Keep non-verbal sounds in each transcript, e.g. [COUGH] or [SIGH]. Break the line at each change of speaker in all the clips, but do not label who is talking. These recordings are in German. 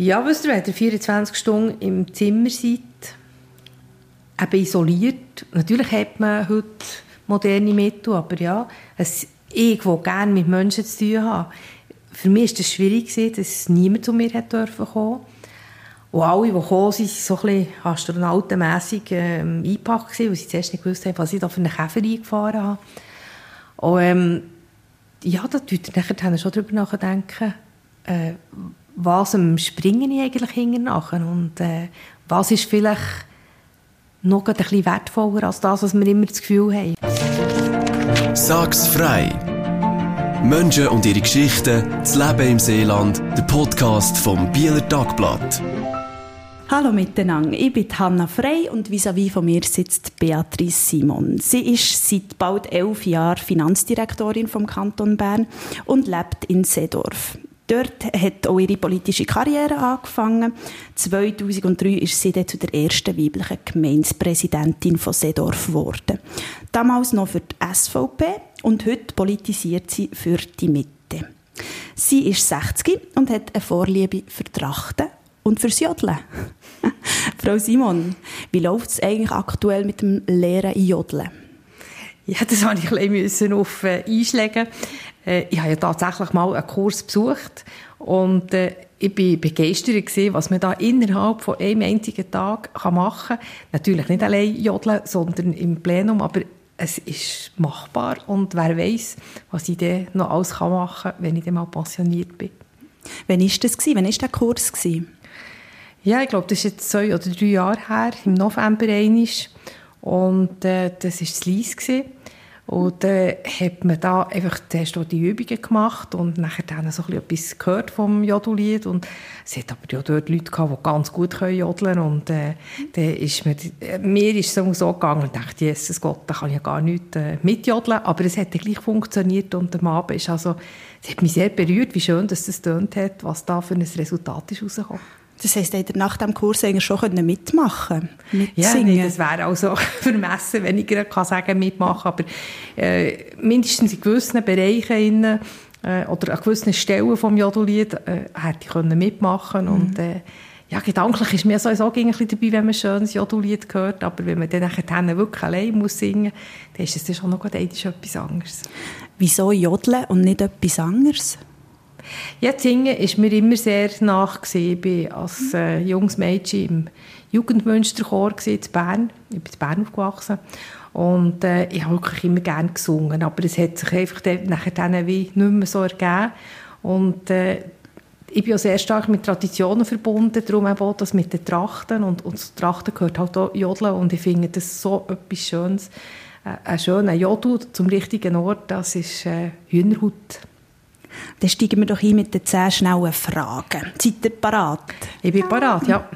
Ja, wisst ihr, wenn ihr 24 Stunden im Zimmer seid, eben isoliert, natürlich hat man heute moderne Mittel, aber ja, es, ich, der gerne mit Menschen zu tun habe, für mich war das schwierig, dass niemand zu mir hat dürfen kommen. Und alle, die gekommen sind, waren so ein bisschen astronautenmässig ähm, eingepackt, weil sie zuerst nicht gewusst haben, was ich da für einen Käfer eingefahren habe. Und ähm, ja, da tut nachher schon darüber nachdenken, äh, was am Springen ich eigentlich hinten nachher und äh, was ist vielleicht noch ein bisschen wertvoller als das, was wir immer das Gefühl haben.
Sag's frei! Menschen und ihre Geschichten, das Leben im Seeland, der Podcast vom Bieler Tagblatt.
Hallo miteinander, ich bin Hanna Frey und vis-à-vis von mir sitzt Beatrice Simon. Sie ist seit bald elf Jahren Finanzdirektorin vom Kanton Bern und lebt in Seedorf. Dort hat auch ihre politische Karriere angefangen. 2003 ist sie dann zu der ersten weiblichen Gemeindepräsidentin von Seedorf geworden. Damals noch für die SVP und heute politisiert sie für die Mitte. Sie ist 60 und hat eine Vorliebe für Trachten und fürs Jodeln. [LAUGHS] Frau Simon, wie läuft es eigentlich aktuell mit dem Lehren in Jodeln?
Ja, das habe ich ein bisschen auf äh, einschlägen. Äh, ich habe ja tatsächlich mal einen Kurs besucht und äh, ich war begeistert gewesen, was man da innerhalb von einem einzigen Tag machen kann. Natürlich nicht allein jodeln, sondern im Plenum, aber es ist machbar und wer weiß, was ich dann noch alles machen kann, wenn ich dann mal pensioniert bin.
Wann war das? Wann war der Kurs?
Ja, ich glaube, das ist jetzt zwei oder drei Jahre her, im November einisch. Und äh, das war das Lies. Und dann hat man da einfach zuerst die Übungen gemacht und nachher dann so etwas gehört vom Jodellied. Und es hat aber ja dort Leute gehabt, die ganz gut können jodeln Und äh, dann ist mir, mir ist es so gegangen und dachte, Jesus Gott, da kann ich ja gar nicht äh, mitjodeln. Aber es hat dann gleich funktioniert und am Abend ist also, es hat mich sehr berührt, wie schön dass das tönt hat, was da für ein Resultat ist rausgekommen.
Das heisst, ihr nach dem Kurs eigentlich schon mitmachen
können? Ja, nee, das wäre also [LAUGHS] vermessen, wenn ich kann sagen mitmachen aber äh, mindestens in gewissen Bereichen äh, oder an gewissen Stellen vom Jodellied äh, hätte ich können mitmachen mhm. und äh, ja, gedanklich ist mir sowieso ein bisschen dabei, wenn man schönes Jodellied hört, aber wenn man dann nachher wirklich allein muss singen, dann ist es schon noch etwas anderes.
Wieso Jodeln und nicht etwas anderes?
Ja, Singen ist mir immer sehr nach. Ich war als äh, junges Mädchen im Jugendmünsterchor in Bern. Ich bin in Bern aufgewachsen. Und äh, ich habe wirklich immer gerne gesungen. Aber es hat sich einfach dann, nachher dann wie nicht mehr so ergeben. Und äh, ich bin auch sehr stark mit Traditionen verbunden, darum auch das mit den Trachten. Und, und zu Trachten gehört halt auch Jodeln. Und ich finde das so etwas Schönes. Äh, ein schöner Jodel zum richtigen Ort, das ist äh, Hühnerhaut.
Dann steigen wir doch ein mit den zehn schnellen Fragen. Seid ihr parat?
Ich bin parat, ja.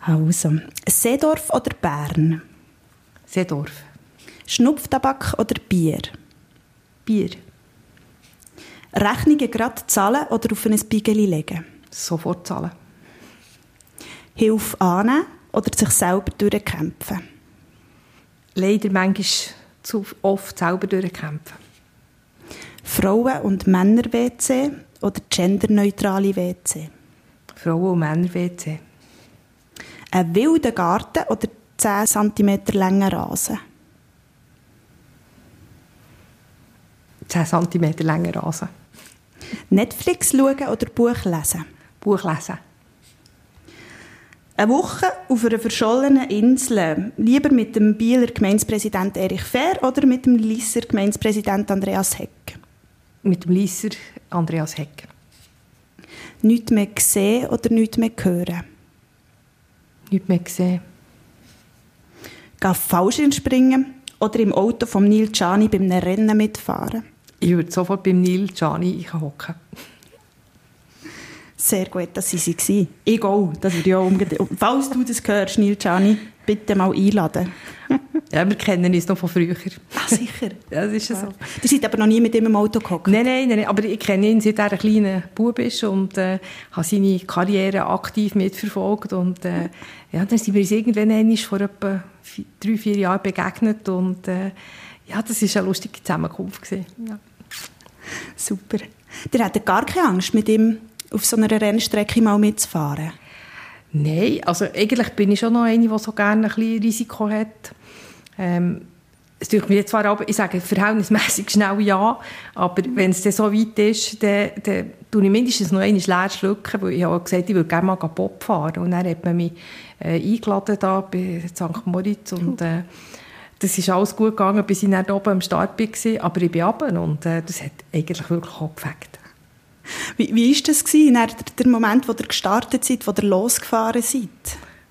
Also, Seedorf oder Bern?
Seedorf.
Schnupftabak oder Bier?
Bier.
Rechnungen gerade zahlen oder auf ein Bigeli legen?
Sofort zahlen.
Hilfe annehmen oder sich selber durchkämpfen?
Leider manchmal zu oft selber durchkämpfen.
Frauen- und Männer-WC oder genderneutrale WC?
Frauen- und Männer-WC.
Ein wilder Garten oder 10 cm langer Rasen?
10 cm langer Rasen.
Netflix schauen oder Buch lesen?
Buch lesen.
Eine Woche auf einer verschollenen Insel. Lieber mit dem Bieler Gemeindepräsident Erich Fehr oder mit dem Lisser Gemeindepräsident Andreas Heck?
Mit dem Lisser Andreas Heck.
Nicht mehr sehen oder nicht mehr hören?
Nicht mehr sehen.
Gehen Fallschirm springen oder im Auto vom Neil Gianni beim Rennen mitfahren?
Ich würde sofort beim Neil Gianni hocken.
Sehr gut, dass Sie sie. Ich auch. Das würde ich auch umgedreht. Falls du das hörst, Neil Gianni, bitte mal einladen.
Ja, wir kennen uns noch von früher.
Ah, sicher? [LAUGHS]
ja, das ist ja so.
Du seid aber noch nie mit ihm im Auto gehockt?
Nein, nein, nein, aber ich kenne ihn, seit er ein kleiner Bub ist und äh, habe seine Karriere aktiv mitverfolgt und äh, ja, dann sind wir uns irgendwann einmal vor etwa drei, vier Jahren begegnet und äh, ja, das war eine lustige Zusammenkunft. Gewesen. Ja.
Super. Ihr hattet gar keine Angst, mit ihm auf so einer Rennstrecke mal mitzufahren?
Nein, also eigentlich bin ich schon noch eine, die so gerne ein bisschen Risiko hat. Ähm, es tut mir zwar aber, ich sage verhältnismäßig schnell ja, aber wenn es dann so weit ist, dann, dann tue ich mindestens noch eine leer schlucken, weil ich habe gesagt, ich würde gerne mal Bob fahren. Und dann hat man mich äh, eingeladen da bei St. Moritz und äh, das ist alles gut gegangen, bis ich dann oben am Start war, aber ich bin runter und äh, das hat eigentlich wirklich gefällt.
Wie, wie war das gewesen, der Moment, wo ihr gestartet seid, wo ihr losgefahren seid?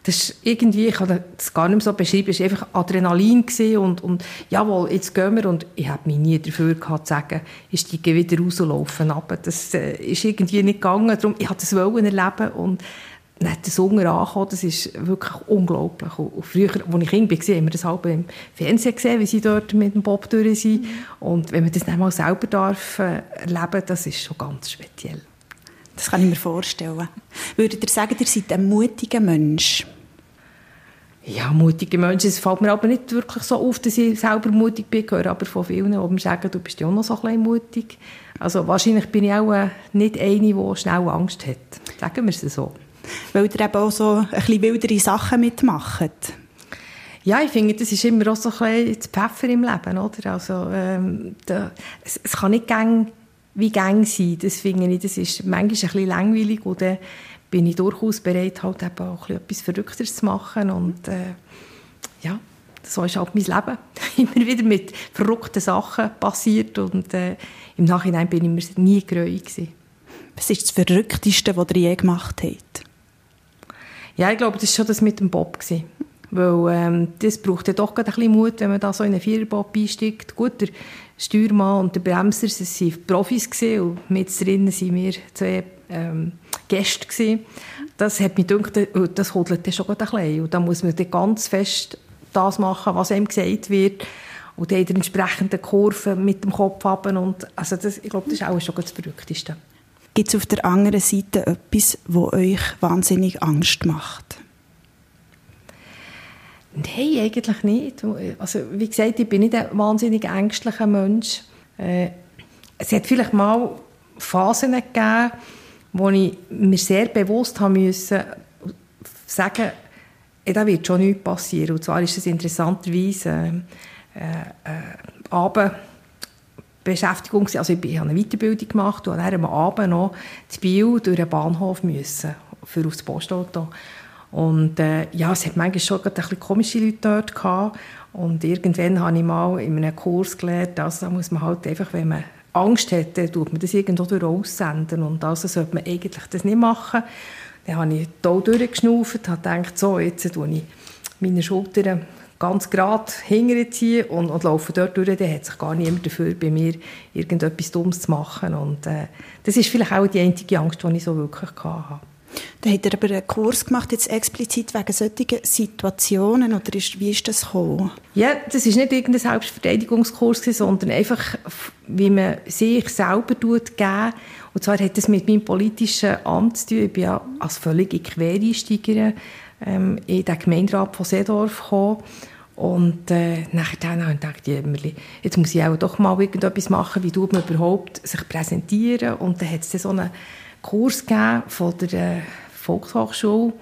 Das ist irgendwie, ich kann das gar nicht mehr so beschreiben, es war einfach Adrenalin und, und jawohl, jetzt gehen wir und ich habe mich nie dafür gehabt zu sagen, ich steige wieder raus und laufe runter. Das äh, ist irgendwie nicht gegangen, darum, ich wollte das erleben und dann das Hunger angekommen, das ist wirklich unglaublich. Und früher, als ich Kind war, haben wir das halb im Fernsehen gesehen, wie sie dort mit dem Bob durch sind. Mhm. Und wenn man das dann mal selber darf, äh, erleben das ist schon ganz speziell.
Das kann ich mir vorstellen. Würdet ihr sagen, ihr seid ein mutiger Mensch?
Ja, mutige Menschen. Es fällt mir aber nicht wirklich so auf, dass ich selber mutig bin, höre aber von vielen, die mir sagen, du bist ja auch noch so ein bisschen mutig. Also wahrscheinlich bin ich auch äh, nicht eine, die schnell Angst hat. Sagen wir es so.
Weil ihr eben auch so ein bisschen wildere Sachen mitmacht.
Ja, ich finde, das ist immer auch so ein bisschen Pfeffer im Leben, oder? Also, ähm, da, es, es, kann nicht gang wie gang sein. Das finde ich, das ist manchmal ein bisschen langweilig und dann bin ich durchaus bereit, halt eben auch etwas Verrückteres zu machen und äh, ja, so ist halt mein Leben. [LAUGHS] Immer wieder mit verrückten Sachen passiert und äh, im Nachhinein bin ich mir nie gereut
Was ist das Verrückteste, was ihr je gemacht habt?
Ja, ich glaube, das war schon das mit dem Bob. Gewesen. Weil ähm, das braucht ja doch ein bisschen Mut, wenn man da so in einen Viererbob einsteigt. Gut, der Steuermann und der Bremser, das waren Profis gewesen, und mit drinnen waren wir zwei ähm, Gäste gewesen. Das hat mich gedacht, oh, das hodelt schon ein bisschen. Und da muss man dann ganz fest das machen, was einem gesagt wird. Und dann in der entsprechenden Kurve mit dem Kopf haben. Und also das, ich glaube, das ist auch schon das Verrückteste.
Gibt es auf der anderen Seite etwas, das euch wahnsinnig Angst macht?
Nein, eigentlich nicht. Also, wie gesagt, ich bin nicht ein wahnsinnig ängstlicher Mensch. Äh, es hat vielleicht mal Phasen gegeben, wo ich mir sehr bewusst haben müssen, sagen, ja, da wird schon nichts passieren. Und zwar ist es interessanterweise äh, äh, Abend Beschäftigung. Also ich habe eine Weiterbildung gemacht und dann am Abend noch zu Biel durch den Bahnhof müssen, für aufs Postauto. Und äh, ja, es hat manchmal schon ein bisschen komische Leute dort gehabt. Und irgendwann habe ich mal in einem Kurs gelernt, also da muss man halt einfach, wenn man Angst hat, dann tut man das irgendwo durch aussenden. Und also sollte man eigentlich das nicht machen. Dann habe ich hier durchgeschnauft, habe gedacht, so, jetzt tue ich meine Schultern ganz gerade hinterziehen und, und laufe dort durch, dann hat sich gar niemand dafür, bei mir irgendetwas Dummes zu machen. Und äh, das ist vielleicht auch die einzige Angst, die ich so wirklich hatte.
Da hat er aber einen Kurs gemacht, jetzt explizit wegen solchen Situationen, oder ist, wie ist das gekommen?
Ja, das ist nicht irgendein Selbstverteidigungskurs, sondern einfach, wie man sich selber tut, geben. Und zwar hat das mit meinem politischen Amt zu tun. Ich bin ja als völlige Quereinsteigerin ähm, in den Gemeinderat von Seedorf gekommen. Und äh, nachher dann habe ich gedacht, jetzt muss ich auch doch mal irgendetwas machen, wie tut man überhaupt sich präsentieren. Und dann hat es so einen Kurs gegeben von der äh, Volkshochschule,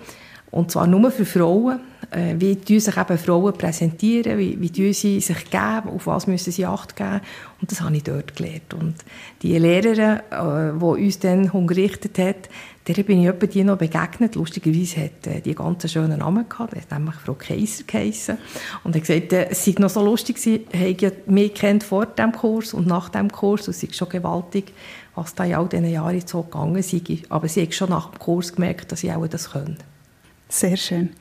und zwar nur für Frauen. Äh, wie tun sich eben Frauen präsentieren, wie, wie sie sich geben, auf was müssen sie Acht geben. Und das habe ich dort gelernt. Und die Lehrerin, äh, die uns dann unterrichtet hat, der bin ich etwa die noch begegnet. Lustigerweise hat äh, die ganz schönen Namen gehabt. Er hat nämlich Frau Kaiser geheissen. Und er hat gesagt, äh, es sei noch so lustig, sie hätten mich kennt vor dem Kurs und nach dem Kurs. Und es ist schon gewaltig, was da in all diesen Jahren so gegangen sei. Aber sie hat schon nach dem Kurs gemerkt, dass ich auch das können.
Sehr schön.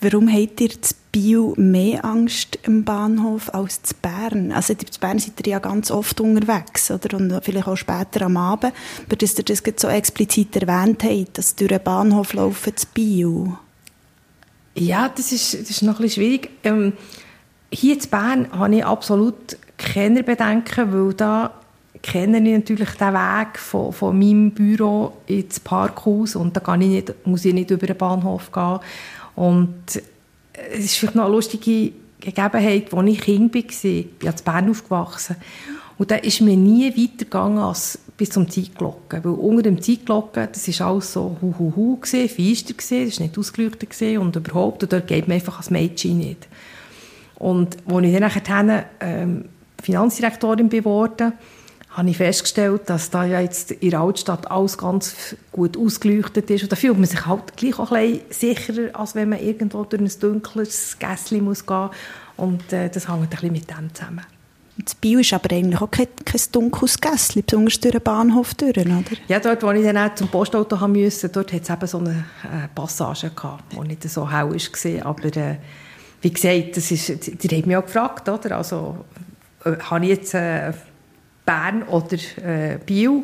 Warum habt ihr zu Bio mehr Angst im Bahnhof als zu Bern? Also in Bern seid ihr ja ganz oft unterwegs, oder? Und vielleicht auch später am Abend. Aber dass ihr das so explizit erwähnt habt, dass durch den Bahnhof laufen zu Bio.
Ja, das ist, das ist noch ein bisschen schwierig. Ähm, hier in Bern habe ich absolut keine Bedenken, weil da kenne ich natürlich den Weg von, von meinem Büro ins Parkhaus und da kann ich nicht, muss ich nicht über den Bahnhof gehen. Und es ist vielleicht noch eine lustige Gegebenheit, als ich Kind war. Ich bin in Bern aufgewachsen. Und da ist mir nie weitergegangen als bis zum Zeitglocken. Weil unter dem Zeitglocken, das war alles so hu hu hu, feister, gewesen, war nicht ausgeleuchtet und überhaupt, und dort geht man einfach als Mädchen nicht. Und als ich dann nachher ähm, Finanzdirektorin geworden habe ich festgestellt, dass da ja jetzt in der Altstadt alles ganz gut ausgeleuchtet ist. Und da fühlt man sich halt gleich auch ein bisschen sicherer, als wenn man irgendwo durch ein dunkles Gässchen muss gehen Und äh, das hängt ein bisschen mit dem zusammen.
Das Bio ist aber eigentlich auch kein, kein dunkles Gässchen, besonders durch den Bahnhof durch, oder?
Ja, dort, wo ich dann auch zum Postauto haben musste, dort hat es eben so eine äh, Passage gehabt, die nicht so hell war. Aber äh, wie gesagt, das ist, die, die haben mich auch gefragt, oder? Also, äh, habe ich jetzt äh, Bern oder äh, Biel?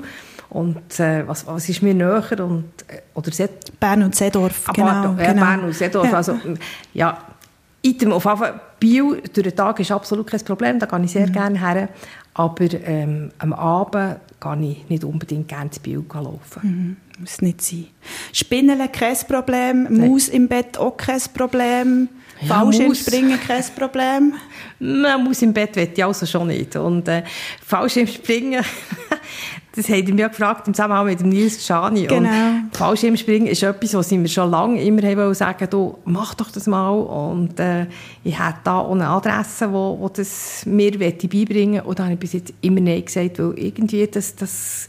Und äh, was, was ist mir näher? Und, äh, oder Set
Bern und Seedorf,
ah,
genau.
Ja,
genau.
Bern und Seedorf.
Ja.
Also, ja, item auf jeden Fall, Biel durch den Tag ist absolut kein Problem, da gehe ich sehr gerne her. Aber ähm, am Abend gehe ich nicht unbedingt gerne zu Biel laufen.
Mhm. Muss nicht sein. Spinnele kein Problem, Maus im Bett auch kein Problem,
Ja,
Fallschirmspringen kein Problem.
Man muss im Bett, will ich also schon nicht. Und äh, Fallschirmspringen, [LAUGHS] das haben mich auch gefragt im Zusammenhang mit dem Nils Schani.
Genau.
Und Fallschirmspringen ist etwas, was mir schon lange immer haben sagen du mach doch das mal. Und äh, ich hätte da auch eine Adresse, wo, wo das mir beibringen Und da habe ich bis jetzt immer Nein gesagt, weil irgendwie das, das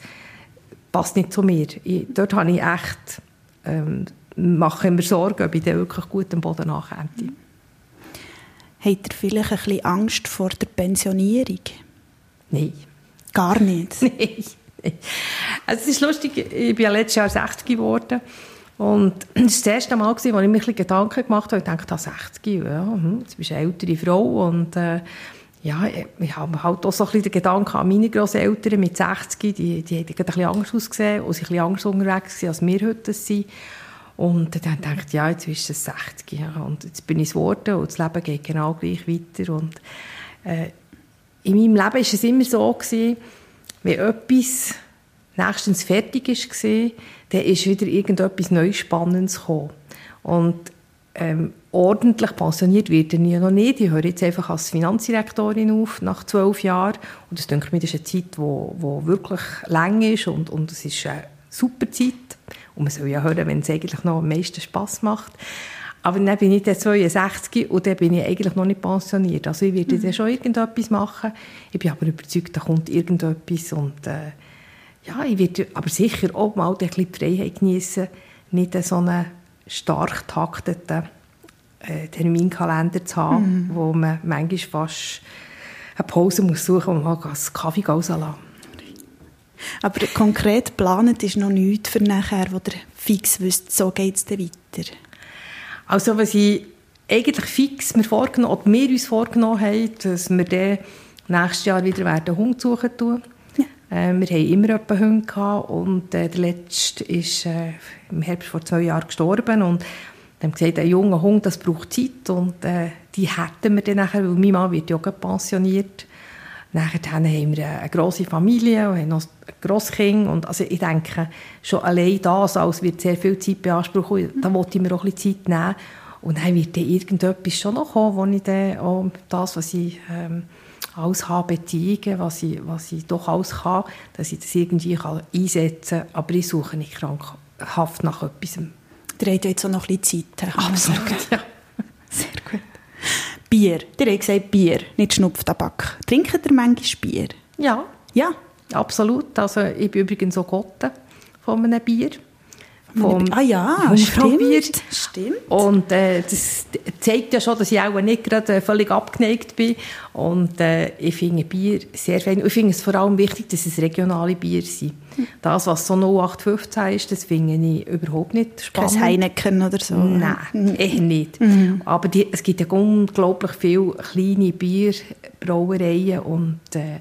passt nicht zu mir. Ich, dort habe ich echt, ähm, mache mir Sorgen, ob ich dann wirklich gut am Boden nachkomme.
Habt ihr vielleicht ein bisschen Angst vor der Pensionierung?
Nein.
Gar nicht. [LAUGHS]
Nein. Also es ist lustig, ich bin ja letztes Jahr 60 geworden. Und [CLEARS THROAT] das war das erste Mal, wo ich mir ein bisschen Gedanken gemacht habe. Ich dachte, ah, 60, ja, hm, jetzt bist du eine ältere Frau. Und äh, ja, ich habe halt auch so ein bisschen den Gedanken an meine Grosseltern mit 60, die, die haben ein bisschen anders ausgesehen und sind ein bisschen anders unterwegs als wir heute sind. Und dann dachte ich, ja, jetzt ist es 60. Ja, und jetzt bin ich geworden und das Leben geht genau gleich weiter. Und äh, in meinem Leben war es immer so, gewesen, wenn etwas nächstens fertig war, dann ist wieder irgendetwas Neues Spannendes gekommen. Und ähm, ordentlich pensioniert werde ich ja noch nicht. Ich höre jetzt einfach als Finanzdirektorin auf, nach zwölf Jahren. Und das denke ich mir, das ist eine Zeit, die wirklich lang ist und, und es ist eine super Zeit. Und man soll ja hören, wenn es eigentlich noch am meisten Spass macht. Aber dann bin ich dann 62 und dann bin ich eigentlich noch nicht pensioniert. Also ich werde mhm. dann schon irgendetwas machen. Ich bin aber überzeugt, da kommt irgendetwas und äh, ja, ich werde aber sicher auch mal ein bisschen die Freiheit genießen, nicht so einen stark takteten äh, Terminkalender zu haben, mhm. wo man manchmal fast eine Pause muss suchen muss, wo man einen Kaffee rauslassen
Aber konkret geplant ist noch nichts für nachher, wo der fix wüsste, so geht es dann weiter.
Also was ich eigentlich fix mir vorgenommen, oder wir uns vorgenommen haben, dass wir dann nächstes Jahr wieder einen Hund suchen tun. Ja. Äh, wir haben immer einen Hund gehabt und äh, der letzte ist äh, im Herbst vor zwei Jahren gestorben und dann haben gesagt, ein junger Hund, das braucht Zeit und äh, die hätten wir dann nachher, weil mein Mann wird ja pensioniert. Nachher haben wir eine grosse Familie und haben noch ein Grosskind. Und also ich denke, schon allein das als wird sehr viel Zeit beanspruchen. Da wollte ich mir auch ein bisschen Zeit nehmen. Und dann wird dann irgendetwas schon noch kommen, wo ich dann auch das, was ich ähm, alles habe, beteiligen, was ich, was ich doch alles kann, dass ich das irgendwie kann einsetzen kann. Aber ich suche nicht krankhaft nach etwas.
Der hat jetzt auch noch ein bisschen Zeit.
Absolut, ja.
Sehr gut. Bier. Der hat gesagt Bier, nicht Schnupftabak. Trinkt ihr manchmal Bier?
Ja.
Ja?
Absolut. Also ich bin übrigens auch Gotte von einem Bier.
Vom ah ja, stimmt. stimmt.
Und äh, das zeigt ja schon, dass ich auch nicht gerade völlig abgeneigt bin. Und äh, ich finde Bier sehr fein. Ich finde es vor allem wichtig, dass es regionale Bier sind. Hm. Das, was so 0815 ist, das finde ich überhaupt nicht spannend.
Kein Heineken oder so?
Nein, mhm. eher nicht. Mhm. Aber die, es gibt ja unglaublich viele kleine Bierbrauereien und äh,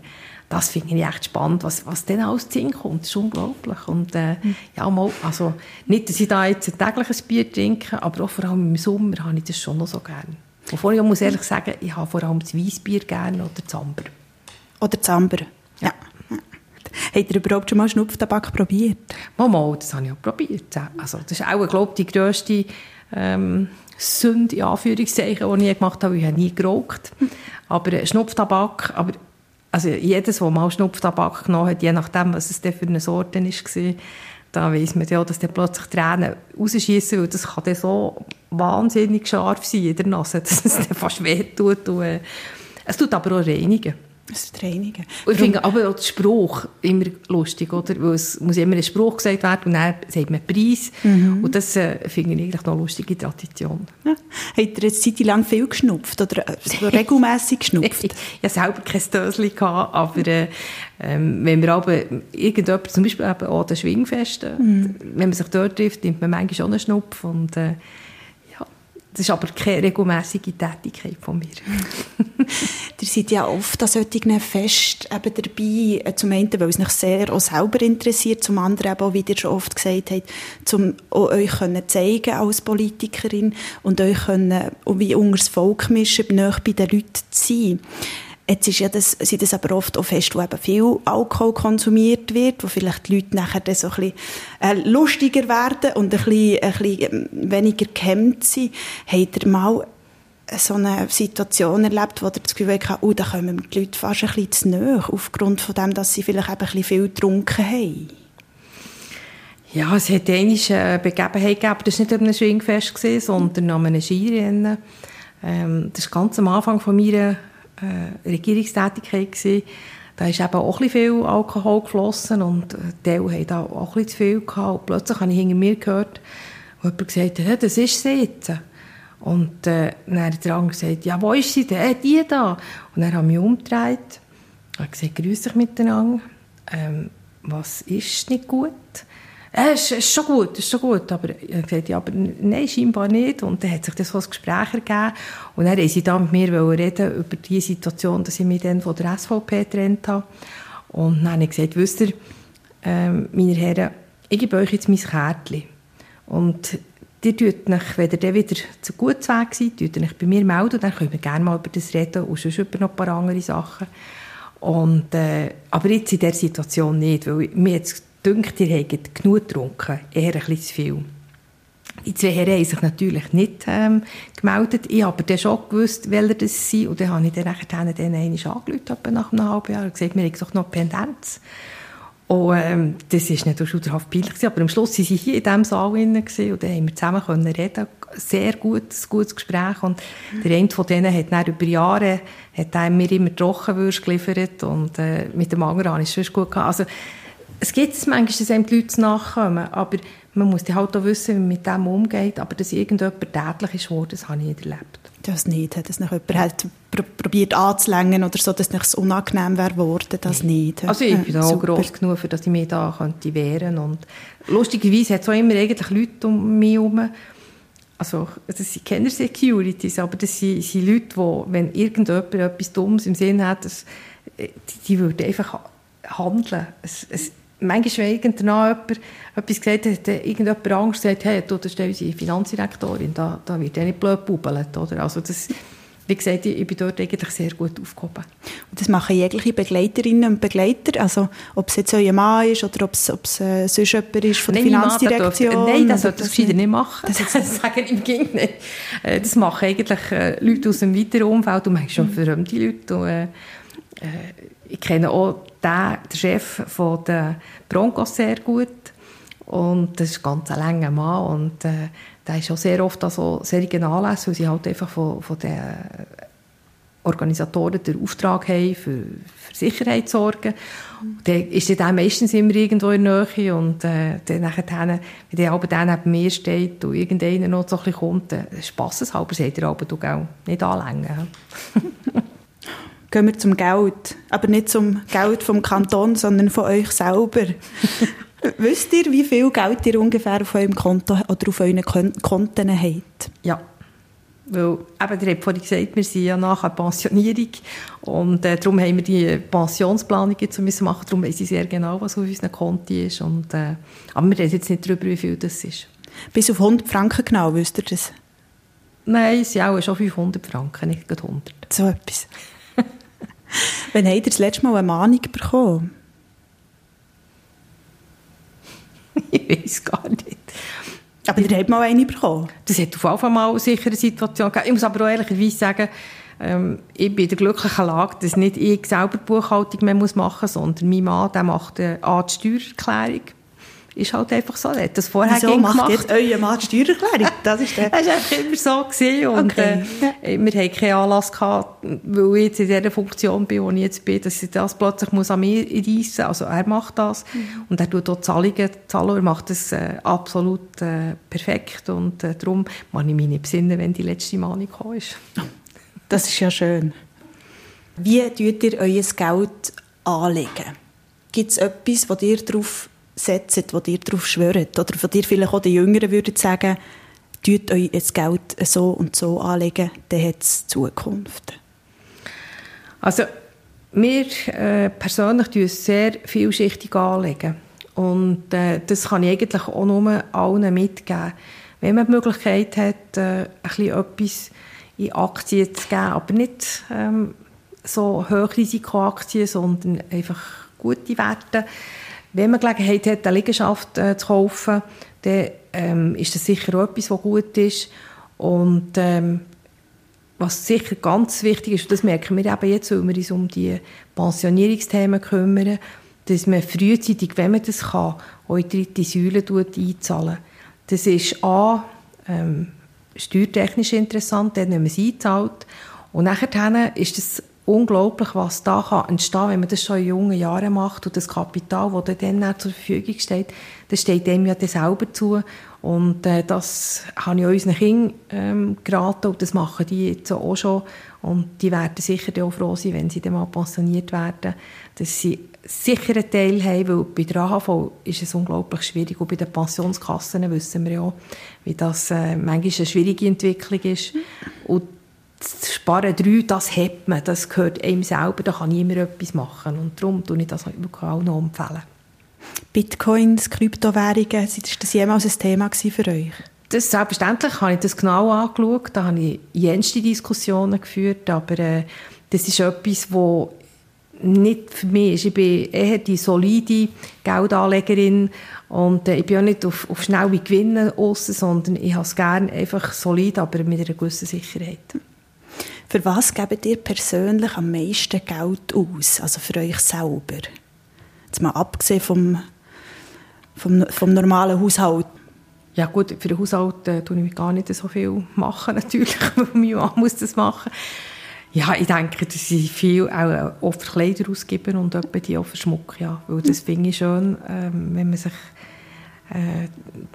das finde ich echt spannend, was, was dann alles zu kommt. Das ist unglaublich. Und, äh, mhm. ja, mal, also, nicht, dass ich da jetzt ein tägliches Bier trinke, aber auch vor allem im Sommer habe ich das schon noch so gerne. Wovon ich muss ehrlich sagen, ich habe vor allem das Weissbier gerne oder Zamber.
Oder Zamber, ja. ja. Habt ihr überhaupt schon mal Schnupftabak probiert?
Mal, mal, das habe ich auch probiert. Also, das ist auch, glaube ich, die grösste ähm, Sünde, in Anführungszeichen, die ich gemacht habe. Ich habe nie geraucht. Aber Schnupftabak, aber also jedes, der mal Schnupftabak genommen hat, je nachdem, was es für eine Sorte war, da weiss man ja, dass dann plötzlich Tränen rausschießen, weil das kann dann so wahnsinnig scharf sein in der Nase, [LAUGHS] dass es fast wehtut. Und, äh, es tut aber auch reinigen.
Das Trainingen.
Ich finde aber auch den Spruch immer lustig, oder? Weil es muss immer ein Spruch gesagt werden und dann sagt man Preis. Mhm. Und das äh, finde ich eigentlich noch lustige Tradition.
Ja. Habt ihr jetzt Zeit lang viel geschnupft oder äh, so [LAUGHS] regelmässig geschnupft?
ich hatte selber kein Döschen, aber äh, ähm, wenn wir aber irgendjemand, zum Beispiel eben auch den Schwingfesten, mhm. wenn man sich dort trifft, nimmt man manchmal schon einen Schnupf und äh, das ist aber keine regelmäßige Tätigkeit von mir. [LAUGHS]
Ihr seid ja oft an solchen Fest eben dabei, äh, zum einen, weil es mich sehr auch selber interessiert, zum anderen eben auch, wie ihr schon oft gesagt habt, um euch können zeigen als Politikerin und euch können, wie unter das Volk mischen, nahe bei den Leuten zu sein. Jetzt ist ja das, sind das aber oft auch Feste, wo eben viel Alkohol konsumiert wird, wo vielleicht die Leute nachher dann so ein bisschen äh, lustiger werden und ein bisschen, ein bisschen ähm, weniger gehemmt sind. Habt ihr mal so eine Situation erlebt, wo ihr das Gefühl habt, oh, da kommen die Leute fast ein bisschen zu nahe, aufgrund von dem, dass sie vielleicht eben ein bisschen viel getrunken haben?
Ja, es hat eine Begebenheit gegeben, das war nicht an einem Schwingfest, sondern an einem Skirennen. Ähm, das war ganz am Anfang von meiner äh, Regierungstätigkeit gewesen. Da ist eben auch ein viel Alkohol geflossen und die haben da auch ein zu viel gehabt. Und plötzlich habe ich hinter mir gehört, wo jemand gesagt hat, das ist sie jetzt. Und äh, dann hat der andere gesagt, ja, wo ist sie denn? Äh, die da. Und dann habe ich mich umgedreht und gesagt, grüß dich miteinander. Ähm, was ist nicht gut? Äh, ist, ist schon gut, ist schon gut. Aber ich habe gesagt, ja, aber nein, scheinbar nicht. Und dann hat sich das so ein Gespräch ergeben. Und dann wollten sie da mit mir reden über die Situation, dass ich mich dann von der SVP getrennt habe. Und dann habe ich gesagt, wisst ihr, äh, meine Herren, ich gebe euch jetzt mein Kärtchen. Und ihr tut euch, wenn ihr dann wieder zu gut Weg seid, tut euch bei mir melden, dann können wir gerne mal über das reden und sonst über noch ein paar andere Sachen. Und, äh, aber jetzt in dieser Situation nicht, weil mir jetzt dünkt, ihr habt genug getrunken, eher ein bisschen zu viel. Die zwei Herren haben sich natürlich nicht ähm, gemeldet. Ich habe dann schon gewusst, welche das sind. Und dann habe ich dann nachher dann einmal angerufen, nach einem halben Jahr, und gesagt, wir haben doch noch Pendenz. Und ähm, das war nicht schauderhaft peinlich, aber am Schluss waren sie hier in diesem Saal drin und dann haben wir zusammen können reden Sehr gutes, gutes Gespräch. Und der eine von denen hat dann über Jahre hat mir immer Trockenwürste geliefert und äh, mit dem anderen habe ich es gut gehabt. Also, es gibt es manchmal, dass einem die Leute nachkommen, aber man muss halt auch wissen, wie man mit dem umgeht. Aber dass irgendjemand tätlich ist worden, das habe ich nicht erlebt.
Das nicht, dass noch jemand halt probiert anzulängen oder so, dass es unangenehm wäre worden, das nicht.
Also ich bin ja, auch gross genug, für dass ich mich da könnte wehren und lustigerweise hat es auch immer eigentlich Leute um mich herum, also das sind keine Securities, aber das sind, sind Leute, die, wenn irgendjemand etwas Dummes im Sinn hat, das, die, die würden einfach handeln. Es, es, manchmal, wenn irgendwann jemand etwas gesagt hat, irgendjemand Angst gesagt, hey, du, das ist unsere Finanzdirektorin, da, da wird ja nicht blöd bubelt, oder? Also das, wie gesagt, ich, bin dort eigentlich sehr gut aufgehoben.
Und das machen jegliche Begleiterinnen und Begleiter, also ob es jetzt euer Mann ist oder ob es, ob es äh, sonst jemand ist von der nein, Finanzdirektion?
Mann, nein, das sollte das gescheiter nicht machen. Das, [LAUGHS] das sagen im Gegenteil. Äh, das machen eigentlich äh, Leute aus dem weiteren Umfeld und manchmal schon mhm. fremde Leute. Und, äh, ich kenne auch den, den Chef von der Broncos sehr gut. Und das ist ganz ein langer Mann. Und äh, der ist auch sehr oft an so solchen Anlässen, weil sie halt einfach von, von den Organisatoren den Auftrag haben, für, für Sicherheit zu sorgen. Mhm. Dann ist dann meistens immer irgendwo in der Nähe und äh, dann nachher, wenn der aber dann neben mir steht und irgendeiner noch so ein bisschen kommt, dann spasseshalber sagt er aber, du gell, nicht anlängen. [LAUGHS]
gehen wir zum Geld. Aber nicht zum Geld vom Kanton, sondern von euch selber. [LAUGHS] Wisst ihr, wie viel Geld ihr ungefähr auf eurem Konto oder auf euren Konten habt?
Ja. Weil, eben, ihr habt vorhin gesagt, wir sind ja nach der Pensionierung und äh, darum haben wir die Pensionsplanung jetzt müssen machen. Darum wissen sie sehr genau, was auf unseren Konti ist. Und, äh, aber wir reden jetzt nicht darüber, wie viel das ist.
Bis auf 100 Franken genau, wisst ihr das?
Nein, es sind auch schon 500 Franken, nicht 100.
So etwas. Wann habt ihr das letzte Mal eine Mahnung bekommen? [LAUGHS]
ich weiß gar nicht.
Aber ihr habt mal eine bekommen?
Das hat auf jeden Fall mal sicher eine Situation gegeben. Ich muss aber auch ehrlicherweise sagen, Ähm, ich bin in der glücklichen Lage, dass nicht ich selber die Buchhaltung mehr machen muss, sondern mein Mann der macht äh, die Steuererklärung ist halt einfach so. Er hat das vorher
Wieso macht gemacht. jetzt euer Mann die Steuererklärung?
Das ist der. [LAUGHS] das war einfach immer so. Gewesen. Und, okay. äh, wir hatten keinen Anlass gehabt, weil ich jetzt in dieser Funktion bin, wo ich jetzt bin, dass ich das plötzlich muss an mir reissen muss. Also er macht das. Mhm. Und er tut auch Zahlungen zahlen. Er macht das äh, absolut äh, perfekt. Und äh, darum kann ich mich nicht besinnen, wenn die letzte Mahnung gekommen ist. [LAUGHS]
Das ist ja schön. Wie tut ihr euer Geld anlegen? Gibt es etwas, wo ihr darauf setzt, wo ihr darauf schwört? Oder von dir vielleicht auch die Jüngeren würden sagen, tut euch das Geld so und so anlegen, dann hat es Zukunft.
Also wir äh, persönlich tun es sehr vielschichtig anlegen. Und äh, das kann ich eigentlich auch nur allen mitgeben. Wenn man die Möglichkeit hat, äh, ein etwas in Aktien zu geben, aber nicht ähm, so Hochrisikoaktien, sondern einfach gute Werte, wenn man Gelegenheit hat, eine Liegenschaft äh, zu kaufen, dann ähm, ist das sicher auch etwas, was gut ist. Und ähm, was sicher ganz wichtig ist, und das merken wir eben jetzt, weil wir uns um die Pensionierungsthemen kümmern, dass man frühzeitig, wenn man das kann, auch in die dritte Säule einzahlen. Das ist A, ähm, steuertechnisch interessant, wenn man es einzahlt. Und nachher ist es unglaublich, was da kann entstehen wenn man das schon in jungen Jahren macht und das Kapital, das dann zur Verfügung steht, das steht dem ja dann selber zu. Und äh, das habe ich unseren Kindern ähm, geraten und das machen die jetzt auch schon. Und die werden sicher auch froh sein, wenn sie dann mal pensioniert werden, dass sie sicher einen Teil haben, weil bei der AHV ist es unglaublich schwierig und bei den Pensionskassen wissen wir ja, wie das äh, manchmal eine schwierige Entwicklung ist. Und Sparen 3, das hat man, das gehört einem selber, da kann niemand etwas machen. Und darum tue ich das wirklich auch noch empfehlen.
Bitcoins, Kryptowährungen, ist das jemals ein Thema für euch?
Das, selbstverständlich habe ich das genau angeschaut, da habe ich jenste Diskussionen geführt, aber äh, das ist etwas, das nicht für mich ist. Ich bin eher die solide Geldanlegerin und äh, ich bin auch nicht auf, auf schnelle Gewinne aus, sondern ich habe es gerne einfach solid, aber mit einer gewissen Sicherheit.
Für was gebt ihr persönlich am meisten Geld aus? Also für euch selber? Jetzt mal abgesehen vom, vom, vom normalen Haushalt.
Ja gut, für den Haushalt äh, tue ich gar nicht so viel machen, [LAUGHS] natürlich, weil mein Mann muss das machen. Ja, ich denke, dass ich viel auch, auch für Kleider ausgeben und etwa die auch für Schmuck, ja. Weil das finde ich schön, ähm, wenn man sich äh,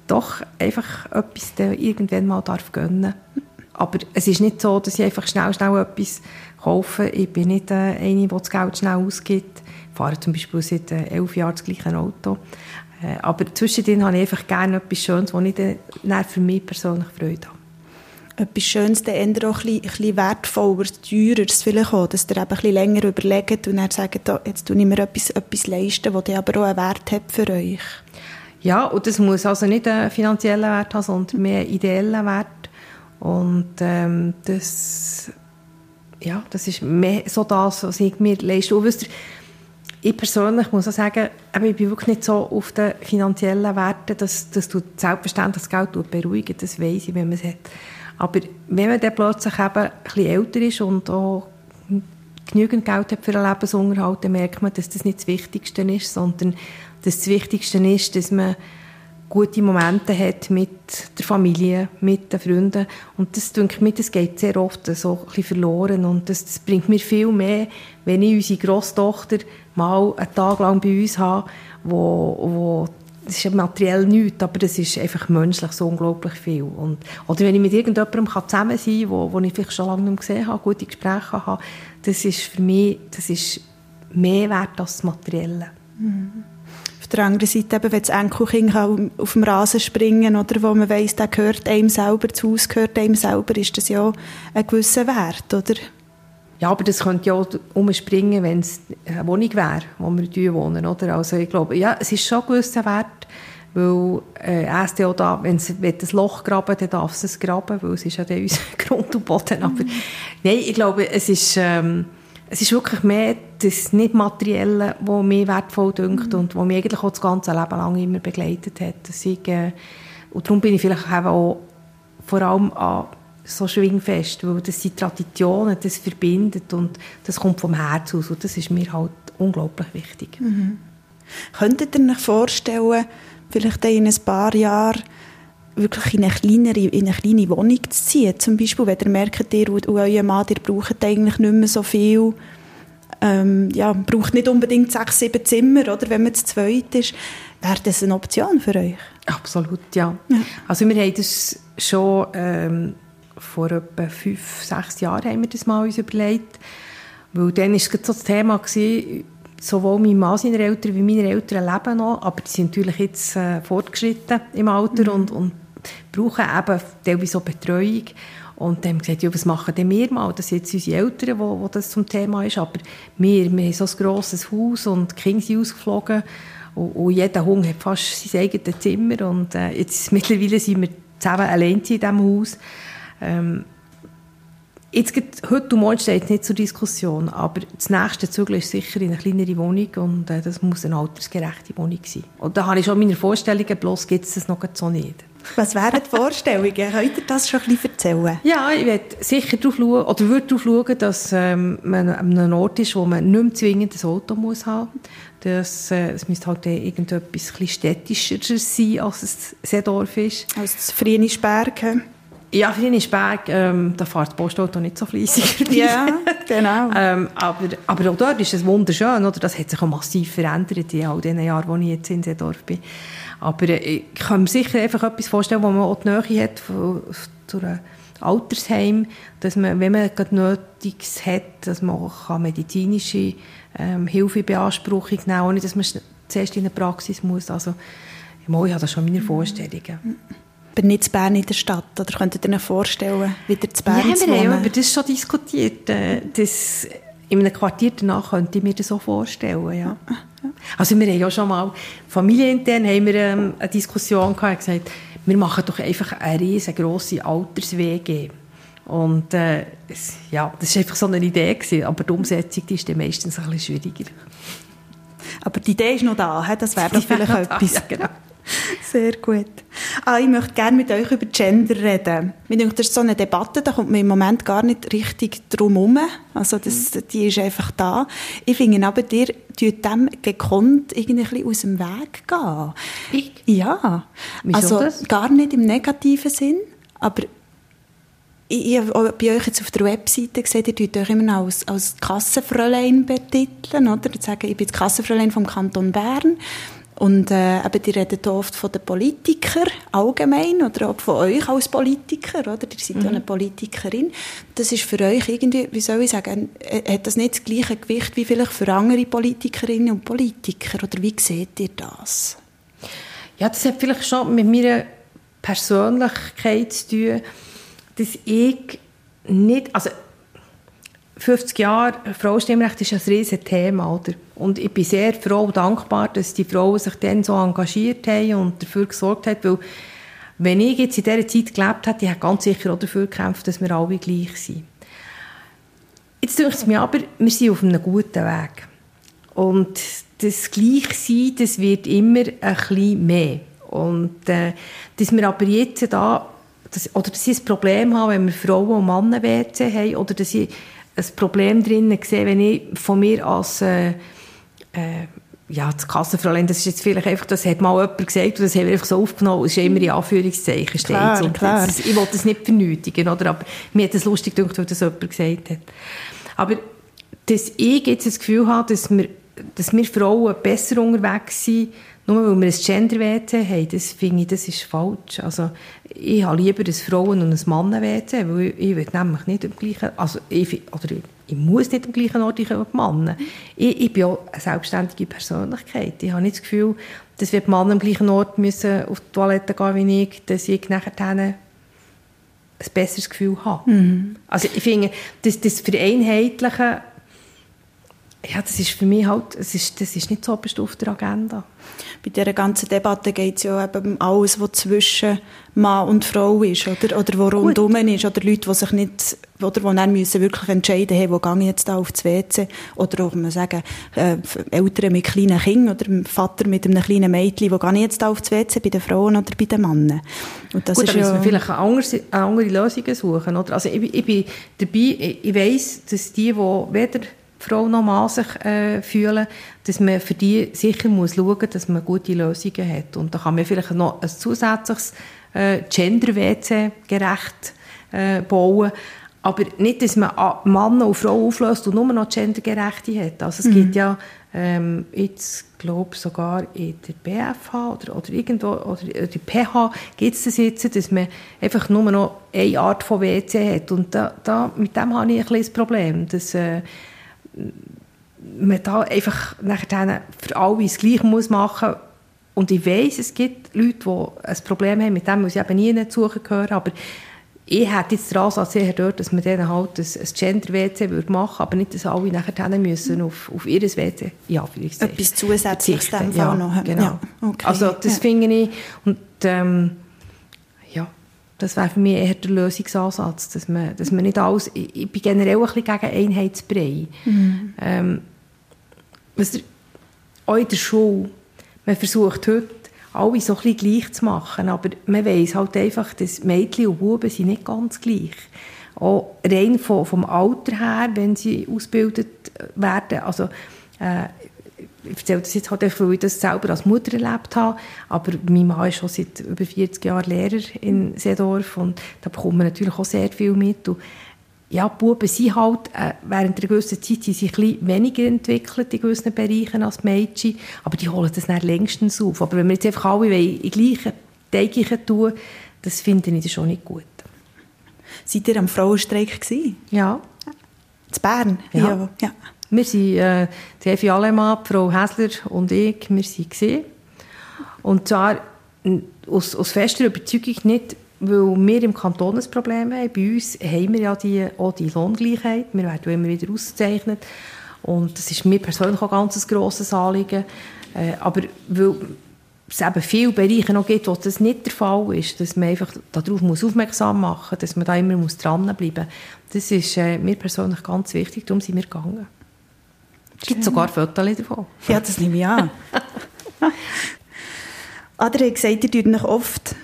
doch einfach etwas irgendwann mal darf gönnen darf. Aber es ist nicht so, dass ich einfach schnell, schnell etwas kaufe. Ich bin nicht äh, eine, die das Geld schnell ausgibt. Ich fahre zum Beispiel seit äh, elf Jahren das gleiche Auto. Äh, aber zwischendrin habe ich einfach gerne etwas Schönes, wo ich dann für mich persönlich Freude habe.
Etwas Schönes, dann eher auch ein bisschen, wertvoller, teureres vielleicht auch, dass ihr eben ein bisschen länger überlegt und dann sagt, jetzt tue ich mir etwas, etwas leisten, das aber auch einen Wert hat für euch.
Ja, und das muss also nicht einen finanziellen Wert haben, sondern mehr einen ideellen Wert. Und ähm, das, ja, das ist mehr so das, was ich mir leiste. Und wisst ihr, ich persönlich muss auch sagen, ich bin wirklich nicht so auf den finanziellen Werten, dass, dass du selbstverständlich das Geld beruhigen das weiß ich, wenn man es hat. Aber wenn man dann plötzlich eben ein bisschen älter ist und auch genügend Geld hat für einen Lebensunterhalt, dann merkt man, dass das nicht das Wichtigste ist, sondern dass das Wichtigste ist, dass man gute Momente hat mit der Familie, mit den Freunden. Und das, denke ich, das geht sehr oft so ein bisschen verloren. Und das, das bringt mir viel mehr, wenn ich unsere Grosstochter mal einen Tag lang bei uns habe, wo, wo das ist materiell nichts, aber das ist einfach menschlich so unglaublich viel. Und, oder wenn ich mit irgendjemandem zusammen sein kann, wo, wo ich vielleicht schon lange nicht mehr gesehen habe, gute Gespräche habe, das ist für mich das ist mehr wert als das Materielle.
Mhm der anderen Seite, eben, wenn das Enkelkind auf dem Rasen springen oder wo man weiss, der gehört einem selber, das Haus gehört einem selber, ist das ja ein gewisser Wert, oder?
Ja, aber das könnte ja auch umspringen, wenn es eine Wohnung wäre, wo wir wohnen, oder? Also ich glaube, ja, es ist schon ein gewisser Wert, weil äh, ja da, wenn es das Loch graben dann darf es es graben, weil es ist ja dann [LAUGHS] unser Grund und Boden. Aber mhm. nein, ich glaube, es ist... Ähm, es ist wirklich mehr das Nicht-Materielle, was mir wertvoll dünkt mhm. und was mich eigentlich auch das ganze Leben lang immer begleitet hat. Ich, äh, und darum bin ich vielleicht auch vor allem an so schwingfest, weil das sind Traditionen, das verbindet und das kommt vom Herz aus und das ist mir halt unglaublich wichtig. Mhm.
Könntet ihr euch vorstellen, vielleicht in ein paar Jahren wirklich in eine, kleinere, in eine kleine Wohnung zu ziehen? Zum Beispiel, wenn ihr merkt, ihr und euer Mann, ihr braucht eigentlich nicht mehr so viel, ähm, ja, braucht nicht unbedingt sechs, sieben Zimmer, oder, wenn man zu zweit ist. Wäre das eine Option für euch?
Absolut, ja. ja. Also wir haben das schon ähm, vor etwa fünf, sechs Jahren haben wir das mal uns überlegt, weil dann war es so das Thema, gewesen, sowohl mein Mann, seine Eltern, wie meine Eltern leben noch, aber die sind natürlich jetzt äh, fortgeschritten im Alter mhm. und, und brauchen eben teilweise so Betreuung. Und dann haben wir gesagt, ja, was machen denn wir mal? Das sind jetzt unsere Eltern, wo, wo das zum Thema ist. Aber wir, wir haben so ein grosses Haus und die Kinder sind ausgeflogen. Und, und jeder Hund hat fast sein eigenes Zimmer. Und äh, jetzt [LAUGHS] mittlerweile sind wir zusammen allein in diesem Haus. Ähm, Jetzt geht, heute und morgen steht es nicht zur Diskussion, aber das nächste Zügel ist sicher in eine kleinere Wohnung und äh, das muss eine altersgerechte Wohnung sein. Und da habe ich schon meine Vorstellungen, bloß gibt es das noch so nicht.
Was wären die Vorstellungen? Könnt ihr das schon ein bisschen erzählen?
Ja, ich werde sicher darauf schauen, oder würde darauf schauen, dass ähm, man an einem Ort ist, wo man nicht mehr zwingend ein Auto muss haben muss. äh, es müsste halt irgendetwas ein städtischer sein, als es Seedorf ist.
Als das Frienisberg.
Ja, Friedensberg, ähm, da fährt das Postauto nicht so fleissig. [LAUGHS]
Ja, genau.
ähm, aber, aber auch dort ist es wunderschön, oder? Das hat sich auch massiv verändert in all den Jahren, wo ich jetzt in Seedorf bin. Aber äh, ich kann mir sicher einfach etwas vorstellen, wo man auch die Nähe hat zu einem Altersheim, dass man, wenn man gerade Nötiges hat, dass man auch medizinische ähm, Hilfe in Beanspruchung nehmen ohne dass man zuerst in eine Praxis muss. Also, ich habe da schon meine Vorstellungen
aber nicht zu Bern in der Stadt? Oder könntet ihr euch vorstellen, wieder zu Bern
ja,
zu
wohnen? Ja, wir haben über das schon diskutiert. Äh, das, in einem Quartier danach könnte ich mir das so vorstellen, ja. Also wir haben ja schon mal, familienintern haben wir ähm, eine Diskussion gehabt, und gesagt, wir machen doch einfach eine riesengroße Alters-WG. Und äh, ja, das war einfach so eine Idee, gewesen, aber die Umsetzung die ist dann meistens ein bisschen schwieriger.
Aber die Idee ist noch da, das wäre doch vielleicht etwas. Ja, genau. Sehr gut. Ah, ich möchte gerne mit euch über Gender reden. Ich denke, das ist so eine Debatte, da kommt man im Moment gar nicht richtig drum herum. Also das, mhm. die ist einfach da. Ich finde aber, ihr tut dem gekonnt irgendwie aus dem Weg gehen.
Ich?
Ja. Wieso also das? gar nicht im negativen Sinn, aber ich habe bei euch jetzt auf der Webseite gesehen, ihr tut euch immer noch als, als Kassenfräulein betiteln, oder? Ihr sagt, ich bin das Kassenfräulein vom Kanton Bern. Und äh, eben, die reden hier oft von den Politikern allgemein oder auch von euch als Politiker, oder? Ihr seid mhm. ja eine Politikerin. Das ist für euch irgendwie, wie soll ich sagen, äh, hat das nicht das gleiche Gewicht wie vielleicht für andere Politikerinnen und Politiker? Oder wie seht ihr das?
Ja, das hat vielleicht schon mit meiner Persönlichkeit zu tun, dass ich nicht, also 50 Jahre Frauenstimmrecht ist ein riesiges Thema, oder? Und ich bin sehr froh und dankbar, dass die Frauen sich dann so engagiert haben und dafür gesorgt haben, weil wenn ich jetzt in dieser Zeit gelebt hätte, ich hätte ganz sicher auch dafür gekämpft, dass wir alle gleich sind. Jetzt denke ich mir aber, wir sind auf einem guten Weg. Und das Gleichsein, das wird immer ein bisschen mehr. Und äh, dass wir aber jetzt da, das, oder dass ich ein Problem haben, wenn wir Frauen und Männer WC haben, oder dass ich ein Problem drin sehe, wenn ich von mir als äh, äh, ja, das Kassenfräulein, das ist jetzt vielleicht einfach, das hat mal jemand gesagt und das haben wir einfach so aufgenommen, es ist immer in Anführungszeichen
klar,
und
klar.
Das, ich wollte das nicht vernötigen, oder? aber mir hat es lustig gedacht, weil das jemand gesagt hat. Aber dass ich jetzt das Gefühl habe, dass wir, dass wir Frauen besser unterwegs sind, nur weil wir ein Gender-WC haben, das finde ich, das ist falsch. Also, ich habe lieber ein Frauen- und ein Mannen-WC, weil ich, ich will nämlich nicht im gleichen, also ich, oder ich, muss nicht am gleichen Ort wie die Männer. Ich, ich bin auch eine selbstständige Persönlichkeit. Ich habe nicht das Gefühl, dass wir die Männer am gleichen Ort müssen auf die Toilette gehen wie ich, dass ich nachher ein besseres Gefühl habe. Mhm. Also ich finde, das, das Vereinheitlichen ja, das ist für mich halt, das ist, das ist nicht so oberst auf der Agenda.
Bei dieser ganzen Debatte geht es ja eben um alles, was zwischen Mann und Frau ist, oder, oder wo rundum ist, oder Leute, die sich nicht, oder die dann müssen wirklich entscheiden müssen, wo gehe ich jetzt da auf das WC, oder auch, man sagen, äh, Eltern mit kleinen Kindern, oder Vater mit einem kleinen Mädchen, wo gehe ich jetzt da auf das WC, bei den Frauen oder bei den Männern.
Und das Gut, ist da müssen ja, wir vielleicht eine andere, andere Lösungen suchen, oder? Also ich, ich bin dabei, ich, ich weiss, dass die, die weder Frau noch Mann sich äh, fühlen, dass man für die sicher muss schauen muss, dass man gute Lösungen hat. Und da kann man vielleicht noch ein zusätzliches äh, Gender-WC gerecht äh, bauen. Aber nicht, dass man Mann und Frau auflöst und nur noch gendergerechte hat. Also es mhm. gibt ja ähm, jetzt, glaube sogar in der BFH oder, oder irgendwo, oder in der PH gibt es das jetzt, dass man einfach nur noch eine Art von WC hat. Und da, da, mit dem habe ich ein kleines Problem, dass äh, man da einfach nachher für alle das Gleiche muss machen und ich weiß, es gibt Leute, die ein Problem haben mit dem, weil sie eben nie zugehören, aber ich hätte jetzt den Ansatz eher dort, dass man denen halt ein, ein Gender-WC machen würde, aber nicht, dass alle nachher müssen auf, auf ihr WC, ja,
Etwas zusätzliches
dann ja, noch. Genau. Ja, okay. Also das ja. finde ich, und ähm, das wäre für mich eher der Lösungsansatz, dass man, dass man nicht alles, ich, ich bin generell ein bisschen gegen Einheitsbrei. Mhm. Ähm, was auch in der Schule, man versucht heute, alle so ein bisschen gleich zu machen, aber man weiß halt einfach, dass Mädchen und Buben sind nicht ganz gleich. Auch rein vom, vom Alter her, wenn sie ausgebildet werden, also äh, ich erzähle das jetzt halt einfach, weil ich das selber als Mutter erlebt habe, aber mein Mann ist schon seit über 40 Jahren Lehrer in Seedorf und da bekommt man natürlich auch sehr viel mit und ja, die Buben sind halt, äh, während einer gewissen Zeit sind sie ein weniger entwickelt in gewissen Bereichen als die Mädchen, aber die holen das dann längstens auf. Aber wenn wir jetzt einfach alle in gleichen Teichen tun, das finde ich schon nicht gut.
Seid ihr am Frauenstreik gewesen?
Ja.
In Bern?
Ja. ja. Wir sind, äh, Evi Alemann, Frau Häsler und ich, wir gesehen. Und zwar aus, aus fester Überzeugung nicht, weil wir im Kanton ein Problem haben. Bei uns haben wir ja die, auch die Lohngleichheit. Wir werden immer wieder ausgezeichnet. Und das ist mir persönlich auch ganz ein grosses Anliegen. Äh, aber weil es eben viele Bereiche noch gibt, wo das nicht der Fall ist, dass man einfach darauf muss aufmerksam machen muss, dass man da immer dranbleiben muss. Das ist äh, mir persönlich ganz wichtig, darum sind wir gegangen. Es gibt sogar Fotos davon.
Ja, das nehme ich an. [LAUGHS] Adrian hat gesagt, ihr euch oft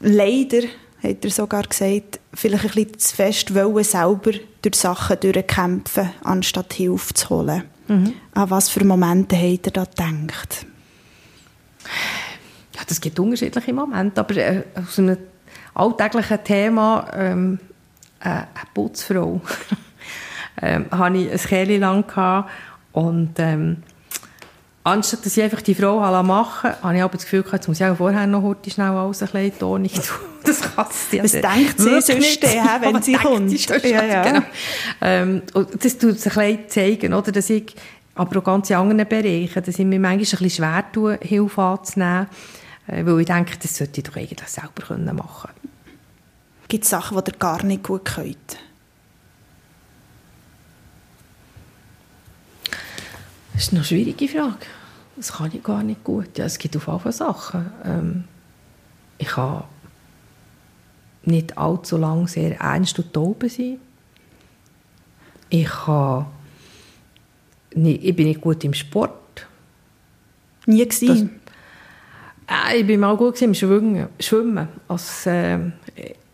leider, hat er sogar gesagt, vielleicht ein bisschen zu fest wollen, selber durch Sachen durchkämpfen, anstatt Hilfe zu holen. Mhm. An was für Momente hat er da gedacht?
Ja, das gibt unterschiedliche Momente, aber äh, aus einem alltäglichen Thema, ähm, äh, eine Putzfrau, [LAUGHS] ähm, hatte ich ein Kerl lang gehabt und ähm, anstatt dass ich einfach die Frau machen lasse, habe ich aber das Gefühl gehabt, jetzt muss ich auch vorher noch heute schnell alles ein bisschen Ton tun. [LAUGHS] Das kann
sie Was denkt sie sonst nicht, wenn [LAUGHS] sie kommt?
Ja, ja. Genau. Ähm, und das tut sich ein bisschen zeigen, oder, dass ich, aber auch ganz in anderen Bereichen, dass ich mir manchmal ein bisschen schwer tue, Hilfe anzunehmen, äh, weil ich denke, das sollte ich doch eigentlich selber machen können.
Gibt es Sachen, die ihr gar nicht gut könnt?
Das ist eine schwierige Frage. Das kann ich gar nicht gut. Ja, es gibt auf alle Sachen. Ähm, ich kann nicht allzu lange sehr ernst und taub sein. Ich, kann nicht, ich bin nicht gut im Sport.
Nie gesehen?
Äh, ich bin mal gut im Schwimmen, Schwimmen als äh,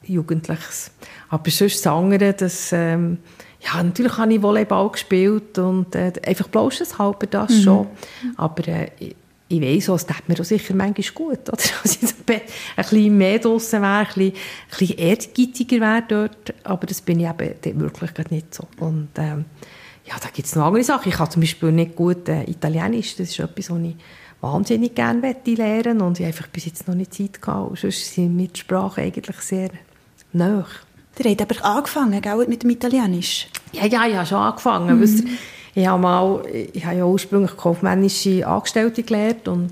Jugendliches. Aber sonst das andere, das... Ähm, ja, natürlich habe ich Volleyball gespielt und äh, einfach bloß halber das mhm. schon. Aber äh, ich, ich weiss auch, es tut mir auch sicher manchmal gut, [LAUGHS] oder? Dass ich ein bisschen mehr draussen wäre, ein bisschen, ein bisschen ehrgeiziger wäre dort. Aber das bin ich eben wirklich nicht so. Und ähm, ja, da gibt es noch andere Sachen. Ich kann zum Beispiel nicht gut äh, Italienisch. Das ist etwas, was ich wahnsinnig gerne lernen und ich habe einfach bis jetzt noch nicht Zeit gehabt. sonst sind mir die Sprachen eigentlich sehr nahe.
Ihr habt aber angefangen, gell, mit dem Italienisch?
Ja, ja, ich habe schon angefangen. Mhm. Ich habe, mal, ich habe ja ursprünglich kaufmännische Angestellte gelernt und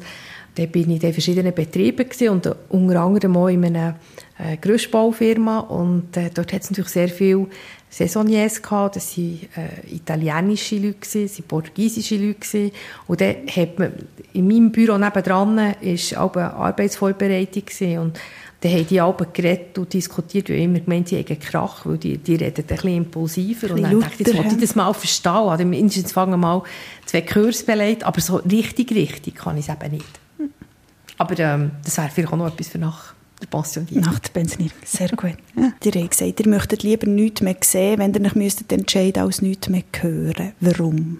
da bin ich in verschiedenen Betrieben gewesen, und unter anderem auch in einer äh, Gerüstbaufirma und äh, dort hat es natürlich sehr viele Saisoniers gehabt, das waren äh, italienische Leute, das waren portugiesische Leute gewesen. und dann hat man, in meinem Büro nebendran war auch eine Arbeitsvorbereitung gewesen. und dann haben die alle geredet und diskutiert, weil immer gemeint, sie haben Krach, weil die, die reden ein bisschen impulsiver. Ein bisschen und dann dachte ich, jetzt ich das mal verstehen. Also mindestens fangen wir mal zwei Kurse beleidigt, aber so richtig, richtig kann ich es eben nicht. Aber ähm, das wäre vielleicht auch noch etwas für nach der Pensionierung.
Nach der Pensionierung, sehr gut. Ja. Ihr habt gesagt, ihr möchtet lieber nichts mehr sehen, wenn ihr euch müsstet entscheiden als nichts mehr hören. Warum?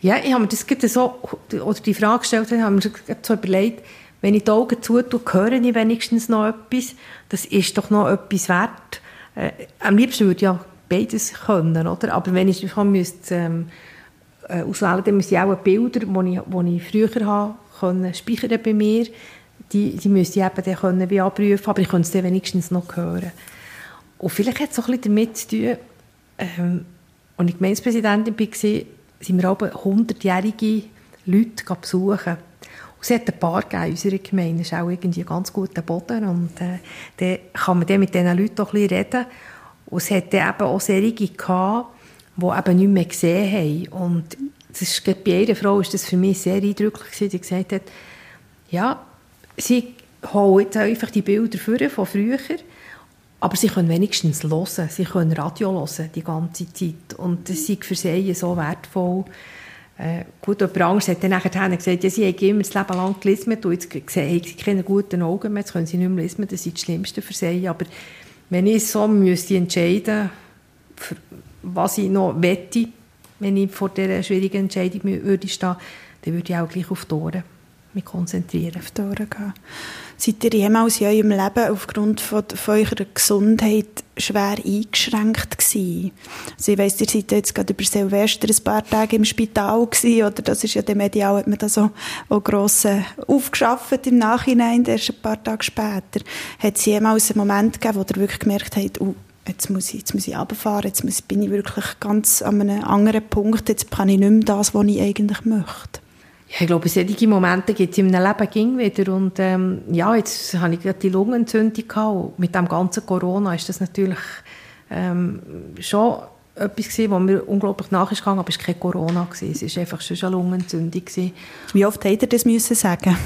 Ja, ich habe mir das so, oder die Frage gestellt, habe mir so überlegt, wenn ich die Augen zutue, höre ich wenigstens noch etwas. Das ist doch noch etwas wert. Äh, am liebsten würde ich ja beides können, oder? Aber wenn ich müsste, ähm, äh, auswählen, dann müsste ich auch Bilder, die ich, die ich früher habe, können speichern bei mir, die, die müsste ich eben dann können wie abrufen, aber ich könnte es dann wenigstens noch hören. Und vielleicht hat es auch ein damit zu tun, ähm, als ich Gemeindepräsidentin war, sind wir aber 100-jährige Leute besuchen. Es hat ein paar gegeben in unserer Gemeinde, das ist auch irgendwie ein ganz guter Boden und äh, dann kann man dann mit diesen Leuten auch ein bisschen reden. Und es hat dann eben auch solche gehabt, die eben nicht mehr gesehen haben. Und das ist, bei einer Frau ist das für mich sehr eindrücklich die gesagt hat, ja, sie holen einfach die Bilder von früher, aber sie können wenigstens hören, sie können Radio hören die ganze Zeit und das ist für sie so wertvoll. Äh, gut, jemand anderes hat dann nachher gesagt, ja, sie haben immer das Leben lang gelesen und jetzt haben sie keine guten Augen mehr, jetzt können sie nicht mehr lesen, das ist das Schlimmste für sie. Aber wenn ich so müsste entscheiden müsste, was ich noch wette, wenn ich vor dieser schwierigen Entscheidung würde stehen, dann würde ich auch gleich auf die Ohren mich konzentrieren.
Auf die Ohren gehen. Seid ihr jemals in eurem Leben aufgrund von, von eurer Gesundheit schwer eingeschränkt gewesen? Also ich weiss, ihr seid jetzt gerade über Silvester ein paar Tage im Spital gewesen, oder das ist ja der Medial, hat man das so auch gross aufgeschafft im Nachhinein, erst ein paar Tage später. Hat es jemals einen Moment gegeben, wo ihr wirklich gemerkt habt, uh, jetzt muss ich, jetzt muss ich runterfahren, jetzt muss, bin ich wirklich ganz an einem anderen Punkt, jetzt kann ich nicht mehr das, was ich eigentlich möchte.
Ich glaube, solche Momente gibt es in meinem Leben ging wieder und ähm, ja, jetzt habe ich gerade die Lungenentzündung gehabt. mit dem ganzen Corona ist das natürlich ähm, schon etwas gewesen, was mir unglaublich nach ist aber es war kein Corona. Gewesen. Es war einfach schon eine Lungenentzündung. Gewesen.
Wie oft hat er das müssen sagen?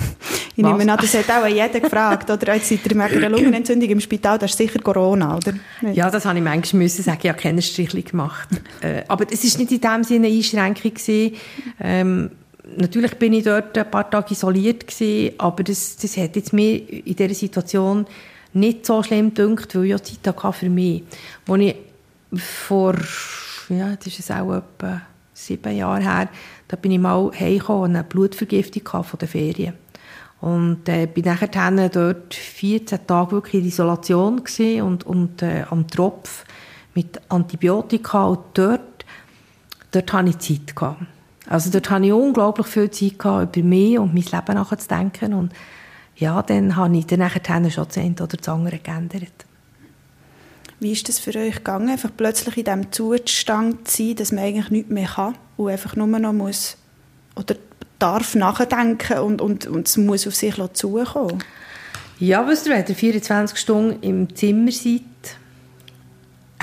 Ich Was? nehme an, das hat auch jeder gefragt. Oder jetzt seid ihr wegen einer Lungenentzündung im Spital, das ist sicher Corona, oder?
Ja, das habe ich manchmal müssen sagen. Ich habe keine Strichli gemacht. äh, aber es war nicht in dem Sinne eine Einschränkung. Gewesen. Ähm, natürlich bin ich dort ein paar Tage isoliert gewesen, aber das, das hat jetzt mir in dieser Situation nicht so schlimm gedacht, weil ich ja Zeit hatte für mich. Als ich vor, ja, das ist auch etwa sieben Jahre her, da bin ich mal heimgekommen und eine Blutvergiftung von der Ferien. Und äh, bin nachher dort 14 Tage wirklich in Isolation und, und äh, am Tropf mit Antibiotika und dort, dort hatte ich Zeit. Gehabt. Also dort hatte ich unglaublich viel Zeit gehabt, über mich und mein Leben nachzudenken und ja, dann habe ich dann nachher schon das eine oder das andere geändert.
Wie ist das für euch gegangen, einfach plötzlich in diesem Zustand zu sein, dass man eigentlich nichts mehr kann und einfach nur noch muss oder darf nachdenken und, und, und es muss auf sich zukommen?
Ja, wisst ihr, wenn ihr 24 Stunden im Zimmer seid,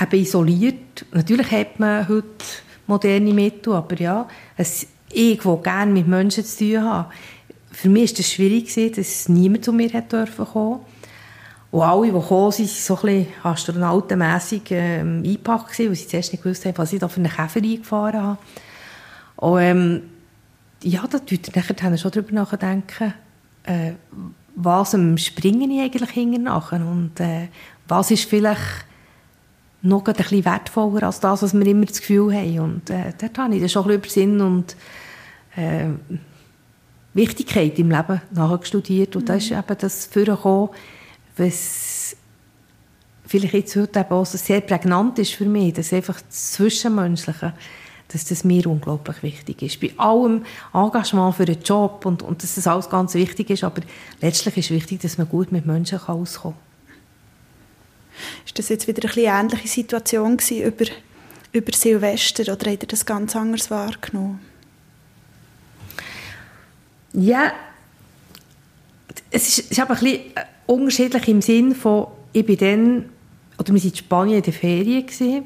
eben isoliert, natürlich hat man heute moderne Mittel, aber ja, es, ich, der gerne mit Menschen zu tun habe, für mich war das schwierig, dass niemand zu mir hat dürfen kommen. Und alle, die gekommen sind, waren so ein astronautenmässig ähm, eingepackt, weil sie zuerst nicht gewusst haben, was ich da für einen Käfer eingefahren habe. Und ähm, ja, da tut nachher schon darüber nachdenken, äh, was am Springen ich eigentlich hinten nachher und äh, was ist vielleicht noch ein bisschen wertvoller als das, was wir immer das Gefühl haben. Und äh, dort habe ich dann schon ein bisschen über Sinn und äh, Wichtigkeit im Leben nachgestudiert. Und mhm. da ist eben das Vorkommen, was vielleicht jetzt heute eben auch sehr prägnant ist für mich, dass einfach das Zwischenmenschliche, dass das mir unglaublich wichtig ist. Bei allem Engagement für den Job und, und dass das alles ganz wichtig ist, aber letztlich ist wichtig, dass man gut mit Menschen auskommen kann.
Ist das jetzt wieder eine ähnliche Situation gewesen über, über Silvester oder habt ihr das ganz anders wahrgenommen?
Ja, es ist, ist aber ein bisschen äh, unterschiedlich im Sinn von, ich bin dann, oder wir waren in Spanien in der Ferien gewesen,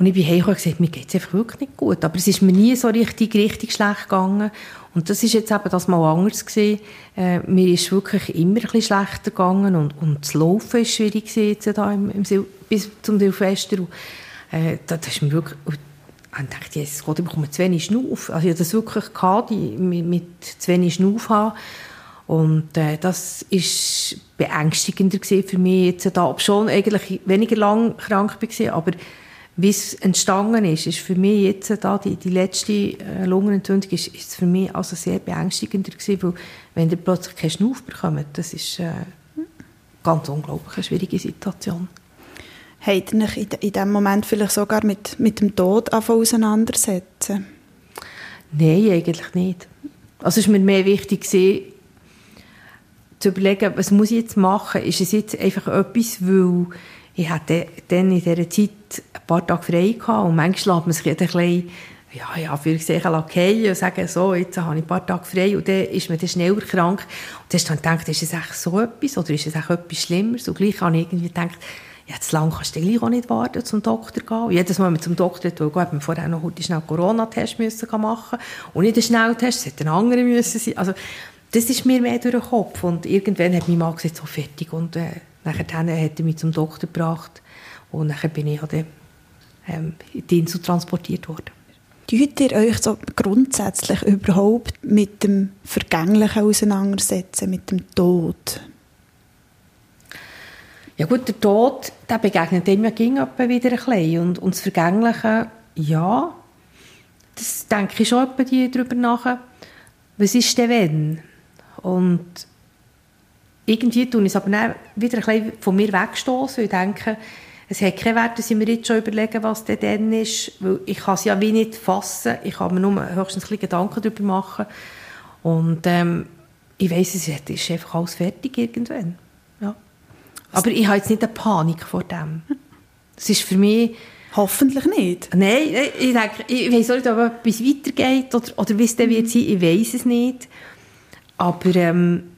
und ich bin heimgekommen und gesagt, mir geht es einfach wirklich nicht gut. Aber es ist mir nie so richtig, richtig schlecht gegangen. Und das ist jetzt eben das mal anders gewesen. Äh, mir ist wirklich immer ein schlechter gegangen und, und das Laufen ist schwierig gewesen jetzt da im, im Sil bis zum Silvester. Und, äh, das ist mir wirklich, ich dachte, Jesus Gott, ich bekomme zu wenig Schnuff. Also ich hatte das wirklich gehabt, die, mit, mit zu wenig Schnuff haben. Und äh, das ist beängstigender für mich jetzt da, ob schon eigentlich weniger lang krank war, aber wie es entstanden ist, ist für mich jetzt da, die, die letzte äh, Lungenentzündung, ist, ist für mich also sehr beängstigender gewesen, weil wenn ihr plötzlich keinen Schnuff bekommt, das ist äh, ganz unglaublich eine schwierige Situation.
Habt ihr euch in, in diesem Moment vielleicht sogar mit, mit dem Tod auseinandersetzen?
Nein, eigentlich nicht. Also es war mir mehr wichtig, gewesen, zu überlegen, was muss ich jetzt machen? Ist es jetzt einfach etwas, weil ich hatte dann in dieser Zeit ein paar Tage frei gehabt und manchmal lässt man sich ein bisschen ja, ja, für sich okay und sagen, so, jetzt habe ich ein paar Tage frei und dann ist man dann schneller krank. Und dann du dann gedacht, ist es so etwas oder ist es etwas Schlimmeres? Und gleich habe ich irgendwie gedacht, ja, zu lange kannst du auch nicht warten, zum Doktor gehen. Und jedes Mal, wenn man zum Doktor wollte, hat man vorher noch heute schnell Corona-Test machen Und nicht einen Schnelltest, es hätte ein anderer müssen sein. Also, das ist mir mehr durch den Kopf. Und irgendwann hat mein Mann gesagt, so fertig. Und äh, nachher hat er mich zum Doktor gebracht. Und nachher bin ich dann, ähm, in die Insel transportiert worden.
Tut ihr euch so grundsätzlich überhaupt mit dem Vergänglichen auseinandersetzen, mit dem Tod?
Ja gut, der Tod, der begegnet dem ja ging wieder ein bisschen. Und, und das Vergängliche, ja, das denke ich schon darüber nach. Was ist denn wenn? Und irgendwie tun es aber dann wieder ein bisschen von mir wegstoßen und denke, es hat keinen Wert, dass ich mir jetzt schon überlegen, was denn dann ist, weil ich kann es ja wie nicht fassen, ich kann mir nur höchstens ein bisschen Gedanken darüber machen und ähm, ich weiss, es ist einfach alles fertig irgendwann. Ja. Aber ich habe jetzt nicht eine Panik vor dem. Es ist für mich...
Hoffentlich nicht.
Nein, ich denke, ich weiß auch nicht, ob etwas weitergeht oder, oder wie es dann wird sein, ich weiß es nicht. Aber ähm,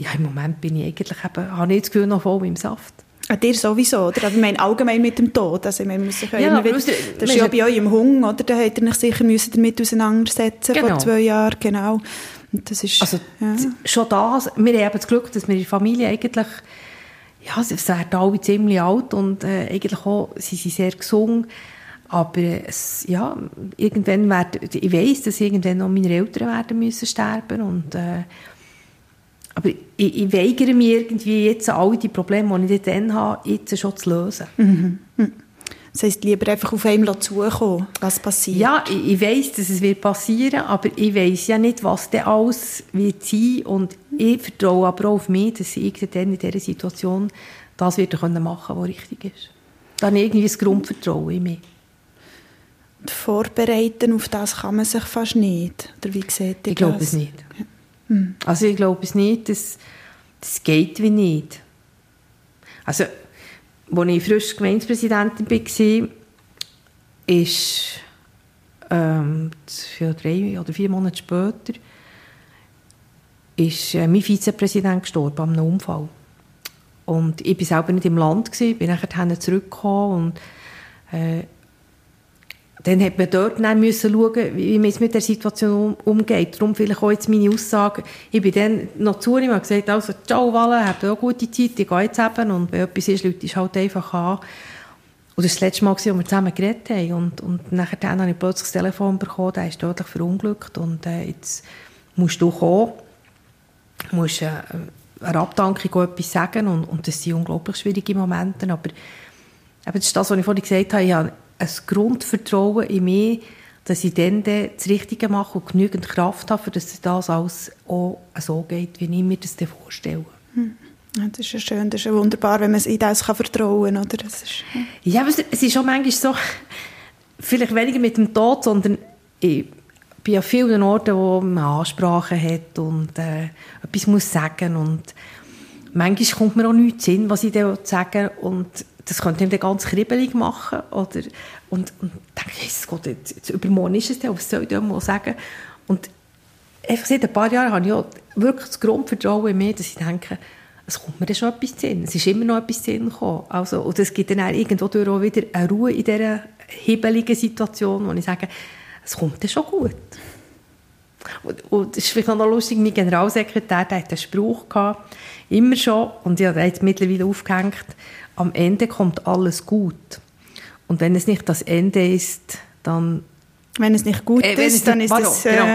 ja, im Moment bin ich eigentlich eben, habe ich das Gefühl, noch voll im Saft.
Ja, dir sowieso, oder? Aber ich meine allgemein mit dem Tod. Also, man muss sich ja, immer wieder, das ist ja bei euch im Hunger, oder? Da hättet ihr euch sicher müssen damit auseinandersetzen genau. vor zwei Jahren, genau. Und das ist,
also, ja. schon das, wir haben das Glück, dass wir in der Familie eigentlich, ja, sie werden alle ziemlich alt und äh, eigentlich auch, sie sind sehr gesund. Aber es, ja, irgendwann werden, ich weiss, dass irgendwann noch meine Eltern werden müssen sterben und äh, aber ich, ich, weigere mich irgendwie jetzt alle die Probleme, die ich dann habe, jetzt schon zu lösen. Mhm.
Das heisst, lieber einfach auf einem zukommen, was passiert.
Ja, ich, ich weiss, dass es wird passieren, aber ich weiss ja nicht, was denn alles wird sein und ich vertraue aber auch auf mich, dass ich dann in dieser Situation das wird machen was richtig ist. Dann irgendwie das Grundvertrauen in mich.
Vorbereiten auf das kann man sich fast nicht. Oder wie seht
ihr Ich glaube es nicht. Ja. Hm. Also ich glaube es nicht, das, das geht wie nicht. Also, als ich frisch Gemeindepräsidentin war, ist ähm, drei oder vier Monate später ist äh, mein Vizepräsident gestorben an einem Unfall. Und ich war selber nicht im Land, gewesen, bin nachher zurückgekommen und äh, dann hat man dort dann müssen schauen, wie man mit der Situation umgeht. Darum vielleicht auch jetzt meine Aussage. Ich bin dann noch zu ihm und gesagt, also, ciao, Walle, habt eine gute Zeit, ich gehe jetzt eben. Und wenn etwas ist, Leute, ist halt einfach an. Und das war das letzte Mal, als wir zusammen geredet haben. Und, und nachher dann habe ich plötzlich das Telefon bekommen, der ist tödlich verunglückt. Und äh, jetzt musst du kommen, musst äh, eine Abdankung etwas sagen. Und, und das sind unglaublich schwierige Momente. Aber eben, das ist das, was ich vorhin gesagt habe. Ich habe ein Grundvertrauen in mich, dass ich dann das Richtige mache und genügend Kraft habe, dass das alles auch so geht, wie ich mir das vorstelle.
Hm. das ist ja schön, das ist ja wunderbar, wenn man in das kann vertrauen kann. Das ist,
hm. Ja, aber es ist auch manchmal so, vielleicht weniger mit dem Tod, sondern ich bin an vielen Orten, wo man Ansprachen hat und äh, etwas muss sagen und manchmal kommt mir auch nichts Sinn, was ich da sagen und das könnte ihm dann ganz kribbelig machen. Oder, und, und denke, Jesus Gott, jetzt, jetzt übermorgen ist es dann, was soll ich dem mal sagen? Und einfach seit ein paar Jahren habe ich auch wirklich das Grundvertrauen in mir, dass ich denke, es kommt mir schon etwas zu. Es ist immer noch etwas zu gekommen. Also, und es gibt dann auch irgendwo auch wieder eine Ruhe in dieser hebeligen Situation, wo ich sage, es kommt dann schon gut. Und, und das ist vielleicht noch lustig, mein Generalsekretär der hat einen Spruch gehabt, immer schon, und ich habe jetzt mittlerweile aufgehängt, am Ende kommt alles gut. Und wenn es nicht das Ende ist, dann
wenn es nicht gut äh, ist, dann nicht, ist es... Äh, genau.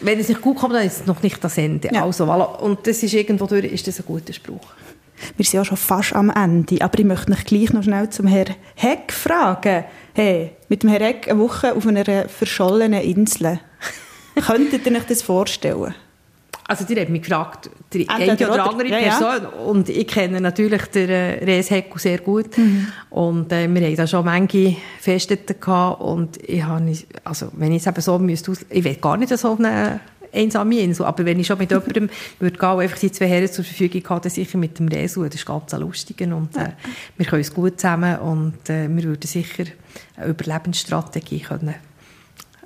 Wenn es nicht gut kommt, dann ist es noch nicht das Ende. Ja. Also, voilà. Und das ist irgendwo durch, ist das ein guter Spruch.
Wir sind ja schon fast am Ende, aber ich möchte mich gleich noch schnell zum Herrn Heck fragen. Hey, mit dem Herrn Heck eine Woche auf einer verschollenen Insel. [LAUGHS] Könntet ihr euch das vorstellen?
Also, die hat mich gefragt, die eine oder andere ja, Person. Ja. Und ich kenne natürlich den äh, Rees Hecku sehr gut. Mhm. Und äh, wir haben da schon manche Feststätten gehabt. Und ich habe, also, wenn ich es eben so müsste, ich will gar nicht so eine einsame Insel. Aber wenn ich schon mit [LAUGHS] jemandem würde gehen, einfach die zwei Herren zur Verfügung hat, dann sicher mit dem Resu. Das ist ganz lustig. Und äh, wir können es gut zusammen und äh, wir würden sicher eine Überlebensstrategie können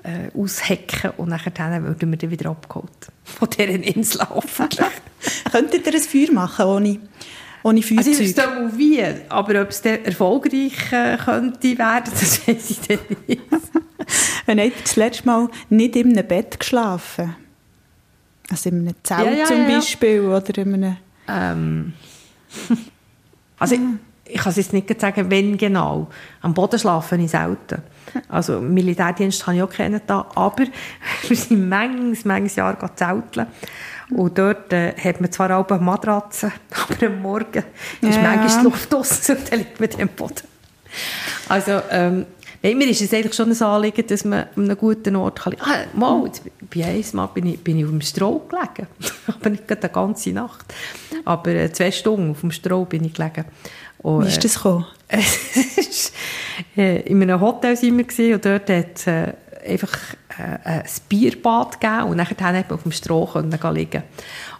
äh, aushacken und nachher dann würden wir dann wieder abgeholt. [LAUGHS] Von dieser Insel hoffentlich. [LAUGHS]
Könntet ihr ein Feuer machen ohne, ohne Feuerzeug?
Also ich weiß wie, aber ob es dann erfolgreich äh, könnte werden, das [LAUGHS] weiß ich dann nicht.
Wenn ihr das letzte Mal nicht in einem Bett geschlafen? Also in einem Zelt ja, ja, zum Beispiel ja. oder in einem...
Ähm. also ich, ich kann es jetzt nicht sagen, wenn genau. Am Boden schlafen ich selten. Also Militärdienst habe ich auch kennen, aber [LAUGHS] wir sind manches, manches Jahr zelteln. Und dort äh, hat man zwar auch eine Matratze, [LAUGHS] aber am Morgen ja. ist manchmal die Luft draussen und dann liegt man am Boden. Also, ähm, Nein, mir ist es eigentlich schon ein Anliegen, dass man an einem guten Ort kann. Ah, mal, jetzt, bei einmal bin ich, bin ich auf dem Stroh gelegen. [LAUGHS] aber nicht die ganze Nacht. Aber äh, zwei Stunden auf dem Stroh bin ich gelegen.
Und, Wie ist das gekommen?
Äh, [LAUGHS] in einem Hotel waren wir und dort hat äh, einfach äh, ein Bierbad gegeben und dann konnte man auf dem Stroh liegen.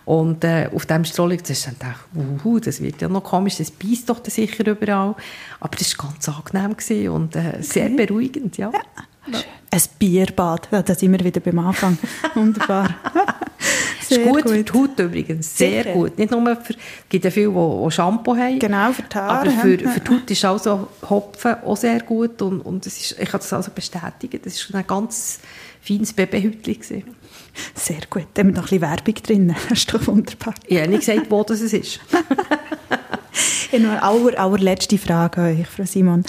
Und äh, auf diesem Stroh liegt es, dann dachte ich, das wird ja noch komisch, das beißt doch sicher überall. Aber das war ganz angenehm und äh, sehr beruhigend, ja. ja.
Ein Bierbad, da sind wir wieder beim Anfang. Wunderbar. [LAUGHS]
Sehr ist gut, gut, für die Haut übrigens, sehr, sehr gut. Nicht nur für, es gibt ja viele, die, Shampoo haben.
Genau, für die Haare.
Aber für, für die Haut ist auch so Hopfen auch sehr gut und, und das ist, ich kann das also bestätigen, das war ein ganz feines Babyhäutchen.
Sehr gut, da haben wir noch ein bisschen Werbung drin, das [LAUGHS] ist doch wunderbar.
Ich habe nicht gesagt, wo das ist. ich
habe noch eine aller, allerletzte Frage an euch, Frau Simon.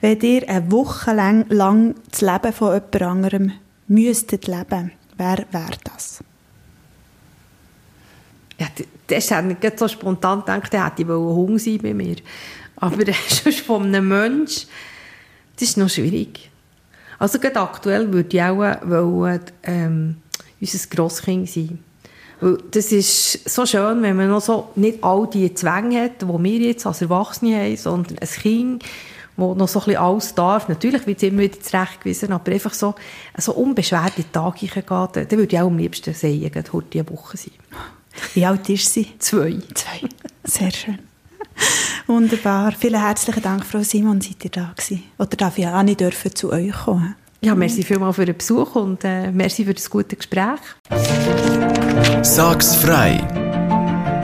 Wenn ihr eine Woche lang, lang das Leben von jemand anderem müsstet leben, wer wäre das?
Ja, das habe ich so spontan gedacht, der hätte Hunger sein bei mir. Aber [LAUGHS] sonst von einem Menschen, das ist noch schwierig. Also gerade aktuell würde ich auch wollen, ähm, unser Grosskind sein. Weil das ist so schön, wenn man noch so nicht all die Zwänge hat, die wir jetzt als Erwachsene haben, sondern ein Kind, das noch so ein bisschen alles darf. Natürlich wird es immer wieder zurechtgewiesen, aber einfach so, so unbeschwert in den dann würde ich auch am liebsten sagen, heute eine Woche sein.
Wie alt ist sie?
Zwei.
Zwei. Sehr schön. Wunderbar. Vielen herzlichen Dank, Frau Simon, seid ihr da gewesen. Oder darf ich auch nicht dürfen zu euch kommen?
Ja, merci vielmals für den Besuch und äh, merci für das gute Gespräch.
Sag's frei!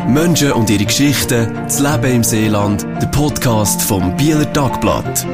Menschen und ihre Geschichten, das Leben im Seeland, der Podcast vom Bieler Tagblatt.